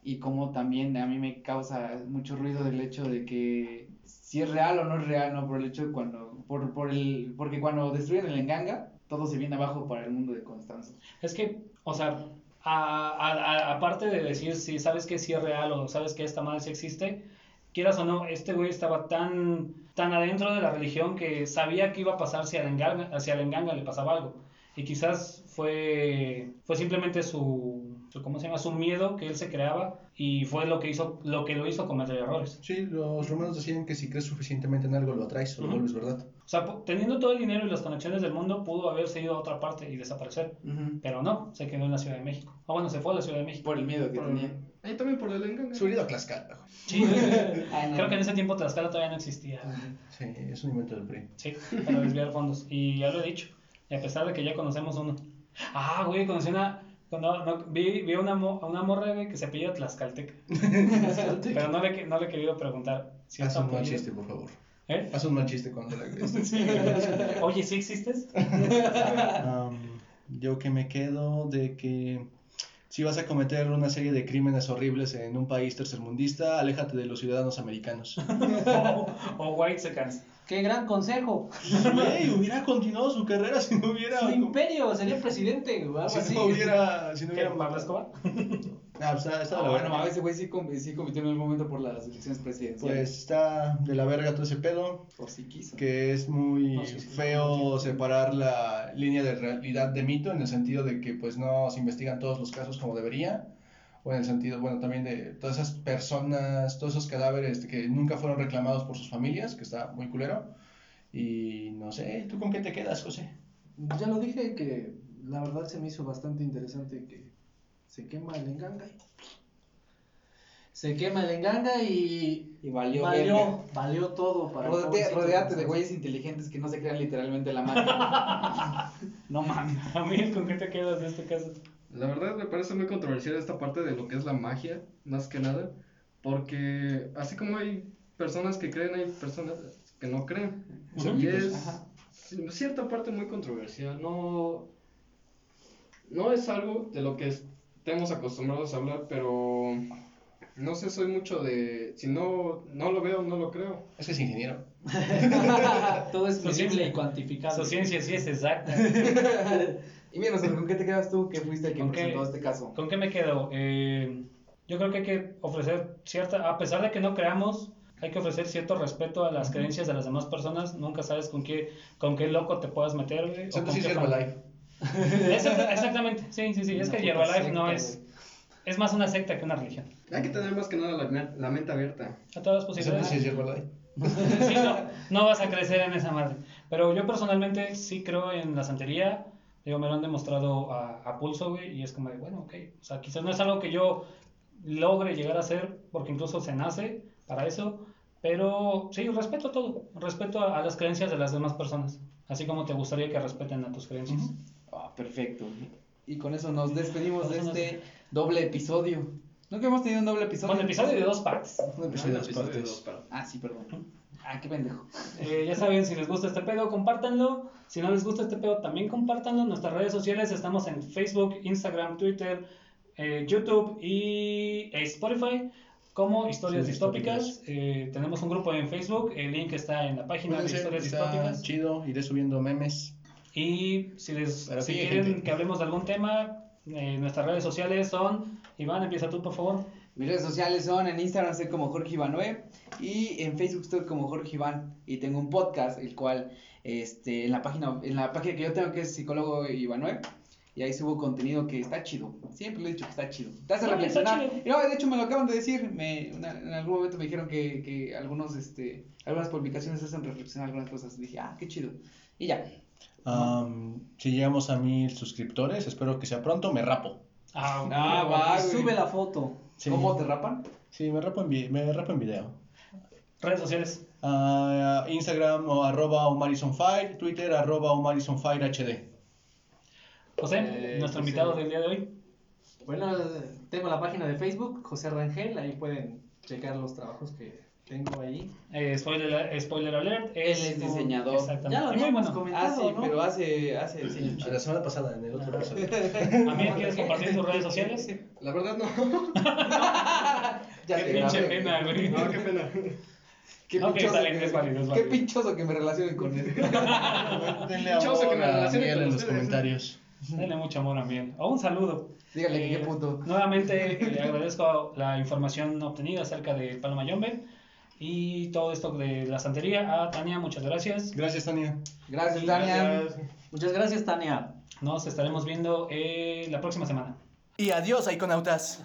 Y cómo también a mí me causa mucho ruido del hecho de que si es real o no es real, ¿no? Por el hecho de cuando, por, por el, porque cuando destruyen el Enganga, todo se viene abajo para el mundo de Constanzo. Es que, o sea, aparte de decir si sabes que sí es real o sabes que esta madre sí existe, quieras o no, este güey estaba tan, tan adentro de la religión que sabía que iba a pasar si al enganga, si al enganga le pasaba algo. Y quizás fue, fue simplemente su, su, ¿cómo se llama? Su miedo que él se creaba y fue lo que hizo, lo que lo hizo cometer errores. Sí, los romanos decían que si crees suficientemente en algo lo atraes o lo Ujú. vuelves verdad. O sea, teniendo todo el dinero y las conexiones del mundo, pudo haberse ido a otra parte y desaparecer. Pero no, se quedó en la Ciudad de México. Ah, bueno, se fue a la Ciudad de México. Por el miedo que Por- tenía. Ahí también por el engaño. Se hubiera ido a Tlaxcala. Sí, Ay, no. creo que en ese tiempo Tlaxcala todavía no existía. Sí, es un invento del PRI. Sí, para desviar fondos. Y ya lo he dicho. Y a pesar de que ya conocemos uno. Ah, güey, conocí una. No, no, vi, vi una, mo- una morra, güey, que se apellida Tlaxcaltec. Pero no le, no le he querido preguntar si Haz un mal chiste, por favor. ¿Eh? Haz un mal chiste cuando la Oye, ¿sí existes? Am, yo que me quedo de que Si vas a cometer una serie de crímenes horribles en un país tercermundista, aléjate de los ciudadanos americanos. o, o White Seconds. ¡Qué gran consejo! Güey, hubiera continuado su carrera si no hubiera... Su imperio, sería presidente o algo Si así. no hubiera... Si no ¿Qué, hubiera... Pablo Escobar? Ah, pues está, está de Ah, la bueno, verga. ese güey sí, sí compitió en algún momento por las elecciones presidenciales. Pues está de la verga todo ese pedo. Por si quiso. que es muy No, sí, sí, feo separar la línea de realidad de mito en el sentido de que pues no se investigan todos los casos como debería o en el sentido bueno también de todas esas personas todos esos cadáveres que nunca fueron reclamados por sus familias que está muy culero y no sé tú con qué te quedas José Ya lo dije que la verdad se me hizo bastante interesante que se quema el enganga. y- Se quema el enganga y Y valió. valió, verga. valió todo para pobrecito Rodeate de güeyes inteligentes que no se crean literalmente la magia. no mames. Amigo, ¿con qué te quedas de este caso? La verdad me parece muy controversial esta parte de lo que es la magia, más que nada, porque así como hay personas que creen, hay personas que no creen. Y es Ajá. cierta parte muy controversial, no, no es algo de lo que estemos acostumbrados a hablar, pero no sé, soy mucho de, si no, no lo veo, no lo creo. es que es ingeniero Todo es ciencia. y cuantificable. Su ciencia sí es exacta. Y mira, ¿con qué te quedas tú que fuiste el que ¿Con qué? presentó este caso? ¿Con qué me quedo? Eh, yo creo que hay que ofrecer cierta, a pesar de que no creamos, hay que ofrecer cierto respeto a las creencias de las demás personas. Nunca sabes con qué, con qué loco te puedas meter. güey, o Excepto con es qué exactamente, sí, sí, sí. Es que Herbalife no es. Es más una secta que una religión. Hay que tener más que nada la, me- la mente abierta. A todas las posibilidades. si es Herbalife Sí, no, no vas a crecer en esa madre. Pero yo personalmente sí creo en la santería. Digo, me lo han demostrado a, a pulso, güey. Y es como de, bueno, ok. O sea, quizás no es algo que yo logre llegar a hacer, porque incluso se nace para eso. Pero sí, respeto todo. Respeto a, a las creencias de las demás personas. Así como te gustaría que respeten a tus creencias. Ah, perfecto. Y con eso nos despedimos de este doble episodio. Nunca hemos tenido un doble episodio. Con episodio de dos partes. Un episodio de dos Episodio de partes. dos partes. Ah, sí, perdón. Ah, qué pendejo. Eh, ya saben, si les gusta este pedo, compártanlo. Si no les gusta este pedo, también compártanlo. En nuestras redes sociales estamos en Facebook, Instagram, Twitter, eh, YouTube y eh, Spotify como Historias Sí, Distópicas. Eh, tenemos un grupo en Facebook, el link está en la página de Historias Distópicas. chido iré subiendo memes Y si, les, si ti, quieren gente. que hablemos de algún tema, eh, nuestras redes sociales son... Iván, empieza tú, por favor. Mis redes sociales son en Instagram estoy como Jorge Ivanue y en Facebook estoy como Jorge Iván y tengo un podcast el cual este en la página en la página que yo tengo que es psicólogo Ivanue y ahí subo contenido que está chido. Siempre lo he dicho que está chido. Te hace No, está reflexionar. Y no, de hecho me lo acaban de decir, me una- en algún momento me dijeron que, que algunos este algunas publicaciones hacen reflexionar algunas cosas. Dije, "Ah, qué chido." Y ya. Si llegamos a mil suscriptores, espero que sea pronto, me rapo. Ah, Ah, va, güey. sube la foto. Sí. ¿Cómo te rapan? Sí, me rapo en, vi- me rapo en video. Redes sociales. Ah, Instagram o arroba omarisonfire, Twitter arroba omarisonfire HD. José, Eh, nuestro José. invitado del día de hoy. Bueno, tengo la página de Facebook, José Rangel, ahí pueden checar los trabajos que tengo ahí. Eh, spoiler, spoiler alert. Él es diseñador. Exactamente. Ya lo habíamos bueno. comentado, Ah, sí, ¿no? pero hace hace diseño A chido. la semana pasada, en el otro episodio. Amigo, ¿quieres compartir tus redes sociales? La verdad no. Ya Qué pinche grabé, pena, güey. No, qué pena. Qué Ok, pinchoso que- es válido, es Qué pinchoso que me relacionen con él. Denle Chose que amor me a relacione Miguel con en los ustedes. comentarios. Dale mucho amor a Miel. O un saludo. Dígale que Eh, qué puto. Nuevamente eh, le agradezco la información obtenida acerca de Paloma Yombe y todo esto de la santería. A Tania, muchas gracias. Gracias, Tania. Gracias. Gracias. Muchas gracias, Tania. Nos estaremos viendo eh, la próxima semana. Y adiós, iconautas.